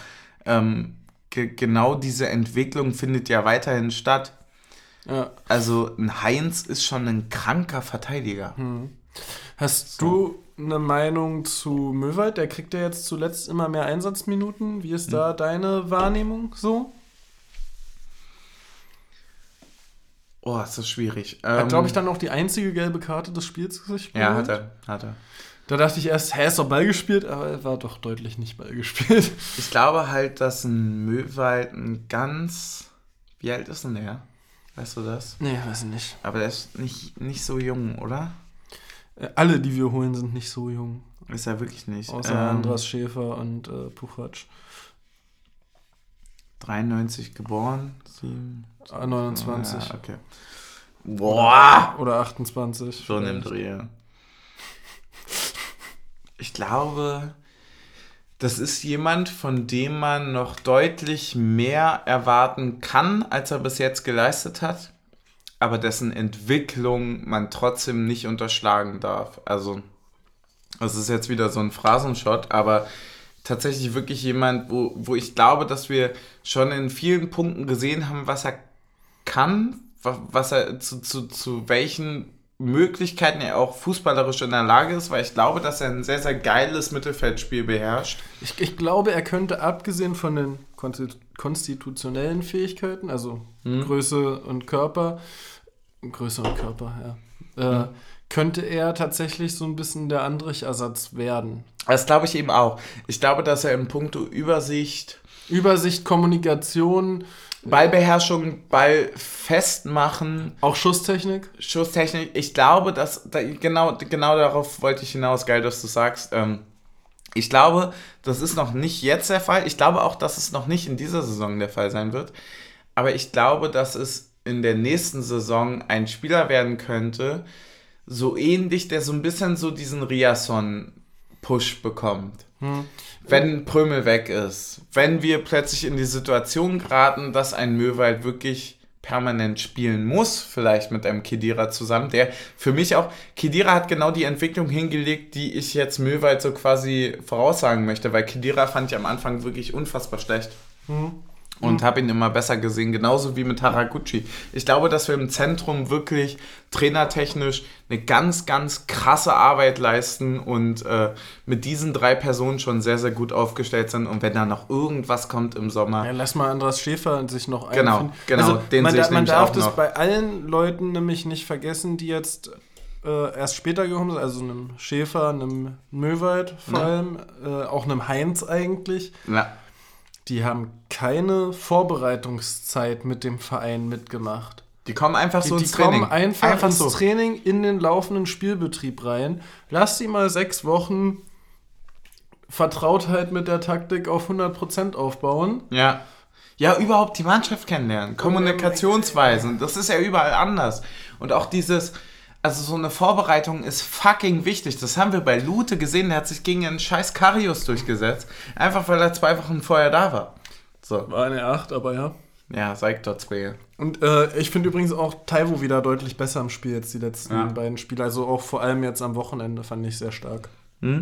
S1: ähm, ge genau diese Entwicklung findet ja weiterhin statt. Ja. Also ein Heinz ist schon ein kranker Verteidiger. Hm.
S2: Hast so. du eine Meinung zu Möwald? Der kriegt ja jetzt zuletzt immer mehr Einsatzminuten. Wie ist hm. da deine Wahrnehmung so?
S1: Oh, ist das schwierig.
S2: Hat, glaube ich, ähm, dann noch die einzige gelbe Karte des Spiels
S1: gespielt. Ja, hat er. Hat er.
S2: Da dachte ich erst, hä, ist doch Ball gespielt, aber er war doch deutlich nicht Ball gespielt.
S1: Ich glaube halt, dass ein Möwald ein ganz. Wie alt ist denn der? Weißt du das?
S2: Nee, weiß ich nicht.
S1: Aber der ist nicht, nicht so jung, oder?
S2: Äh, alle, die wir holen, sind nicht so jung.
S1: Ist er wirklich nicht.
S2: Außer ähm, Andras Schäfer und äh, Puchatsch.
S1: 93 geboren, 7,
S2: 29.
S1: Ja, okay.
S2: Boah! Oder 28.
S1: Schon im Dreh. Ich glaube, das ist jemand, von dem man noch deutlich mehr erwarten kann, als er bis jetzt geleistet hat, aber dessen Entwicklung man trotzdem nicht unterschlagen darf. Also, das ist jetzt wieder so ein Phrasenshot, aber tatsächlich wirklich jemand, wo, wo ich glaube, dass wir schon in vielen Punkten gesehen haben, was er kann, was er zu, zu, zu welchen Möglichkeiten er auch fußballerisch in der Lage ist, weil ich glaube, dass er ein sehr, sehr geiles Mittelfeldspiel beherrscht.
S2: Ich, ich glaube, er könnte abgesehen von den konstitutionellen Fähigkeiten, also hm. Größe und Körper, Größe und Körper, ja, äh, hm. könnte er tatsächlich so ein bisschen der Andrich-Ersatz werden.
S1: Das glaube ich eben auch. Ich glaube, dass er in puncto Übersicht.
S2: Übersicht, Kommunikation,
S1: Ballbeherrschung, Ball festmachen.
S2: Auch Schusstechnik?
S1: Schusstechnik. Ich glaube, dass da, genau, genau darauf wollte ich hinaus. Geil, dass du sagst. Ähm, ich glaube, das ist noch nicht jetzt der Fall. Ich glaube auch, dass es noch nicht in dieser Saison der Fall sein wird. Aber ich glaube, dass es in der nächsten Saison ein Spieler werden könnte, so ähnlich, der so ein bisschen so diesen Riasson-Push bekommt. Hm wenn Prömel weg ist, wenn wir plötzlich in die Situation geraten, dass ein Möwald wirklich permanent spielen muss, vielleicht mit einem Kedira zusammen, der für mich auch, Kedira hat genau die Entwicklung hingelegt, die ich jetzt Möwald so quasi voraussagen möchte, weil Kedira fand ich am Anfang wirklich unfassbar schlecht. Mhm und mhm. habe ihn immer besser gesehen, genauso wie mit Haraguchi. Ich glaube, dass wir im Zentrum wirklich trainertechnisch eine ganz, ganz krasse Arbeit leisten und äh, mit diesen drei Personen schon sehr, sehr gut aufgestellt sind. Und wenn da noch irgendwas kommt im Sommer.
S2: Ja, lass mal Andras Schäfer sich noch
S1: Genau, einfinden. genau.
S2: Also, den man, da, man darf das noch. bei allen Leuten nämlich nicht vergessen, die jetzt äh, erst später gekommen sind, also einem Schäfer, einem Möwald vor ja. allem, äh, auch einem Heinz eigentlich. Ja die haben keine Vorbereitungszeit mit dem Verein mitgemacht.
S1: Die kommen einfach so
S2: die,
S1: ins
S2: die Training. Die kommen einfach, einfach ins so. Training in den laufenden Spielbetrieb rein. Lass sie mal sechs Wochen Vertrautheit mit der Taktik auf 100% aufbauen.
S1: Ja. Ja, überhaupt die Mannschaft kennenlernen. Kommunikationsweisen. Das ist ja überall anders. Und auch dieses, also so eine Vorbereitung ist fucking wichtig. Das haben wir bei Lute gesehen. Der hat sich gegen einen scheiß Karius durchgesetzt. Einfach weil er zwei Wochen vorher da war.
S2: So. War eine 8, aber ja.
S1: Ja, zeigt dort zwei.
S2: Und äh, ich finde übrigens auch Taiwo wieder deutlich besser im Spiel jetzt die letzten ja. beiden Spiele. Also auch vor allem jetzt am Wochenende fand ich sehr stark. Hm?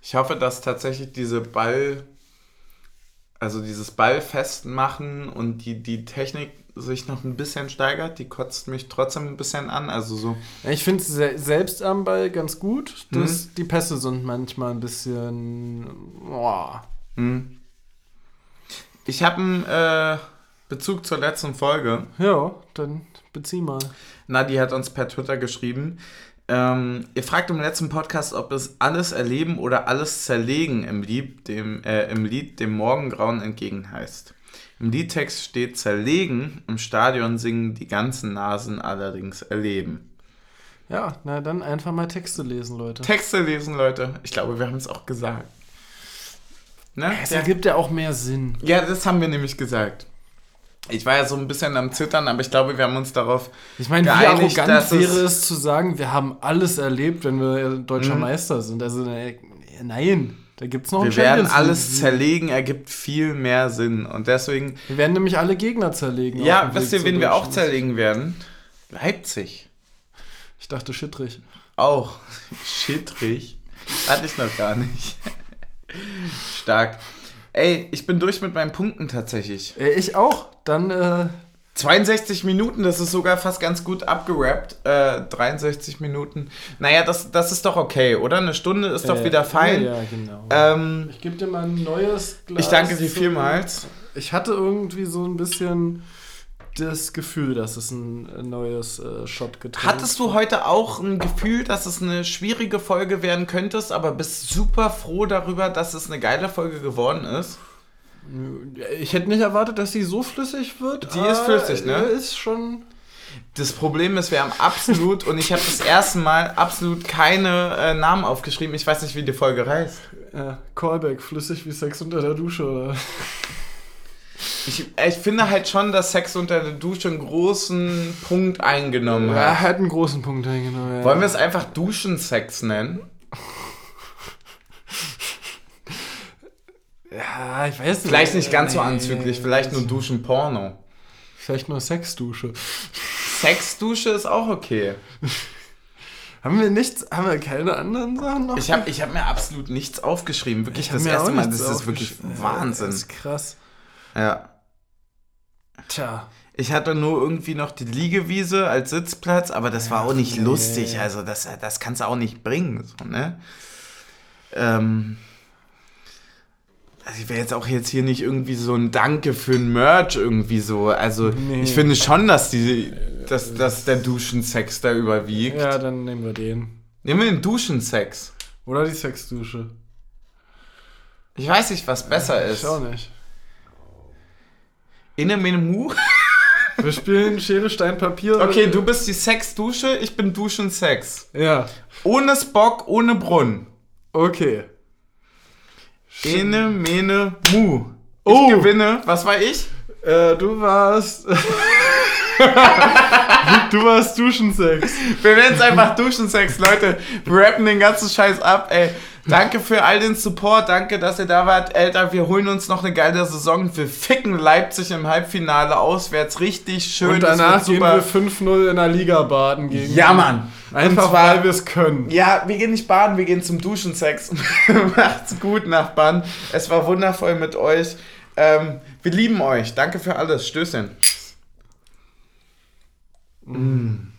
S1: Ich hoffe, dass tatsächlich diese Ball, also dieses Ball festmachen und die, die Technik sich noch ein bisschen steigert. Die kotzt mich trotzdem ein bisschen an. Also so.
S2: Ich finde es selbst am Ball ganz gut. Das, mhm. Die Pässe sind manchmal ein bisschen. Boah. Mhm.
S1: Ich habe einen äh, Bezug zur letzten Folge.
S2: Ja, dann bezieh mal.
S1: Nadi hat uns per Twitter geschrieben. Ähm, ihr fragt im letzten Podcast, ob es alles erleben oder alles zerlegen im Lied dem, äh, im Lied dem Morgengrauen entgegen heißt. Im Liedtext steht zerlegen, im Stadion singen die ganzen Nasen allerdings erleben.
S2: Ja, na dann einfach mal Texte lesen, Leute.
S1: Texte lesen, Leute. Ich glaube, wir haben es auch gesagt.
S2: Ne? Es ergibt ja auch mehr Sinn.
S1: Ja, das haben wir nämlich gesagt. Ich war ja so ein bisschen am Zittern, aber ich glaube, wir haben uns darauf
S2: Ich meine, wie arrogant wäre es zu sagen, wir haben alles erlebt, wenn wir deutscher mhm. Meister sind. Also, äh, nein. Da gibt es noch
S1: Wir werden alles zerlegen, ergibt viel mehr Sinn. Und deswegen.
S2: Wir werden nämlich alle Gegner zerlegen.
S1: Ja, wisst ihr, wen wir auch zerlegen werden? Leipzig.
S2: Ich dachte Schittrich.
S1: Auch. Schittrich. Hatte ich noch gar nicht. Stark. Ey, ich bin durch mit meinen Punkten tatsächlich.
S2: Äh, ich auch. Dann äh,
S1: 62 Minuten, das ist sogar fast ganz gut abgerappt. Äh, 63 Minuten. Naja, das, das ist doch okay, oder? Eine Stunde ist doch äh, wieder fein.
S2: Ja, genau. Ähm, ich gebe dir mal ein neues
S1: Glas. Ich danke dir vielmals.
S2: Ich hatte irgendwie so ein bisschen das Gefühl, dass es ein neues äh, Shot getrunken
S1: Hattest du heute auch ein Gefühl, dass es eine schwierige Folge werden könnte, aber bist super froh darüber, dass es eine geile Folge geworden ist?
S2: Ich hätte nicht erwartet, dass sie so flüssig wird.
S1: Die ist flüssig, ne?
S2: Ist schon.
S1: Das Problem ist, wir haben absolut, und ich habe das erste Mal absolut keine äh, Namen aufgeschrieben. Ich weiß nicht, wie die Folge heißt.
S2: Ja, Callback, flüssig wie Sex unter der Dusche, oder?
S1: Ich, ich finde halt schon, dass Sex unter der Dusche einen großen Punkt eingenommen hat.
S2: Ja, hat einen großen Punkt eingenommen, ja.
S1: Wollen wir es einfach Duschensex nennen?
S2: Ja, ich weiß nicht.
S1: Vielleicht nicht ganz so anzüglich, vielleicht nur Duschen-Porno.
S2: Vielleicht nur Sexdusche.
S1: Sexdusche ist auch okay.
S2: Haben wir nichts, haben wir keine anderen Sachen noch?
S1: Ich habe ich hab mir absolut nichts aufgeschrieben. Wirklich das erste Mal, das ist wirklich Wahnsinn. Das
S2: ist krass.
S1: Ja.
S2: Tja.
S1: Ich hatte nur irgendwie noch die Liegewiese als Sitzplatz, aber das war auch nicht lustig. Also das, das kannst du auch nicht bringen. So, ne? ähm, also ich wäre jetzt auch jetzt hier nicht irgendwie so ein Danke für ein Merch irgendwie so. Also
S2: Nee.
S1: ich finde schon, dass die, dass, dass der Duschensex da überwiegt.
S2: Ja, dann nehmen wir den.
S1: Nehmen wir den Duschensex.
S2: Oder die Sexdusche.
S1: Ich weiß nicht, was besser ist.
S2: Ich auch nicht.
S1: Inne mene Mu.
S2: Wir spielen Schere, Stein, Papier.
S1: Okay, du bist die Sexdusche, ich bin Duschensex.
S2: Ja,
S1: Ohne Spock, ohne Brunnen.
S2: okay.
S1: Ene, mene, mu. Ich
S2: Oh.
S1: gewinne. Was war ich?
S2: Äh, du warst. du warst Duschensex.
S1: Wir nennen es einfach Duschensex, Leute. Wir rappen den ganzen Scheiß ab, ey. Danke für all den Support. Danke, dass ihr da wart. Alter, wir holen uns noch eine geile Saison. Wir ficken Leipzig im Halbfinale auswärts. Richtig schön.
S2: Und danach gehen wir 5-0 in der Liga baden gegen.
S1: Ja, Mann.
S2: Einfach
S1: zwar-
S2: weil wir es können.
S1: Ja, wir gehen nicht baden, wir gehen zum Duschensex. Macht's gut, Nachbarn. Es war wundervoll mit euch. Ähm, wir lieben euch. Danke für alles. Stößchen. Mm.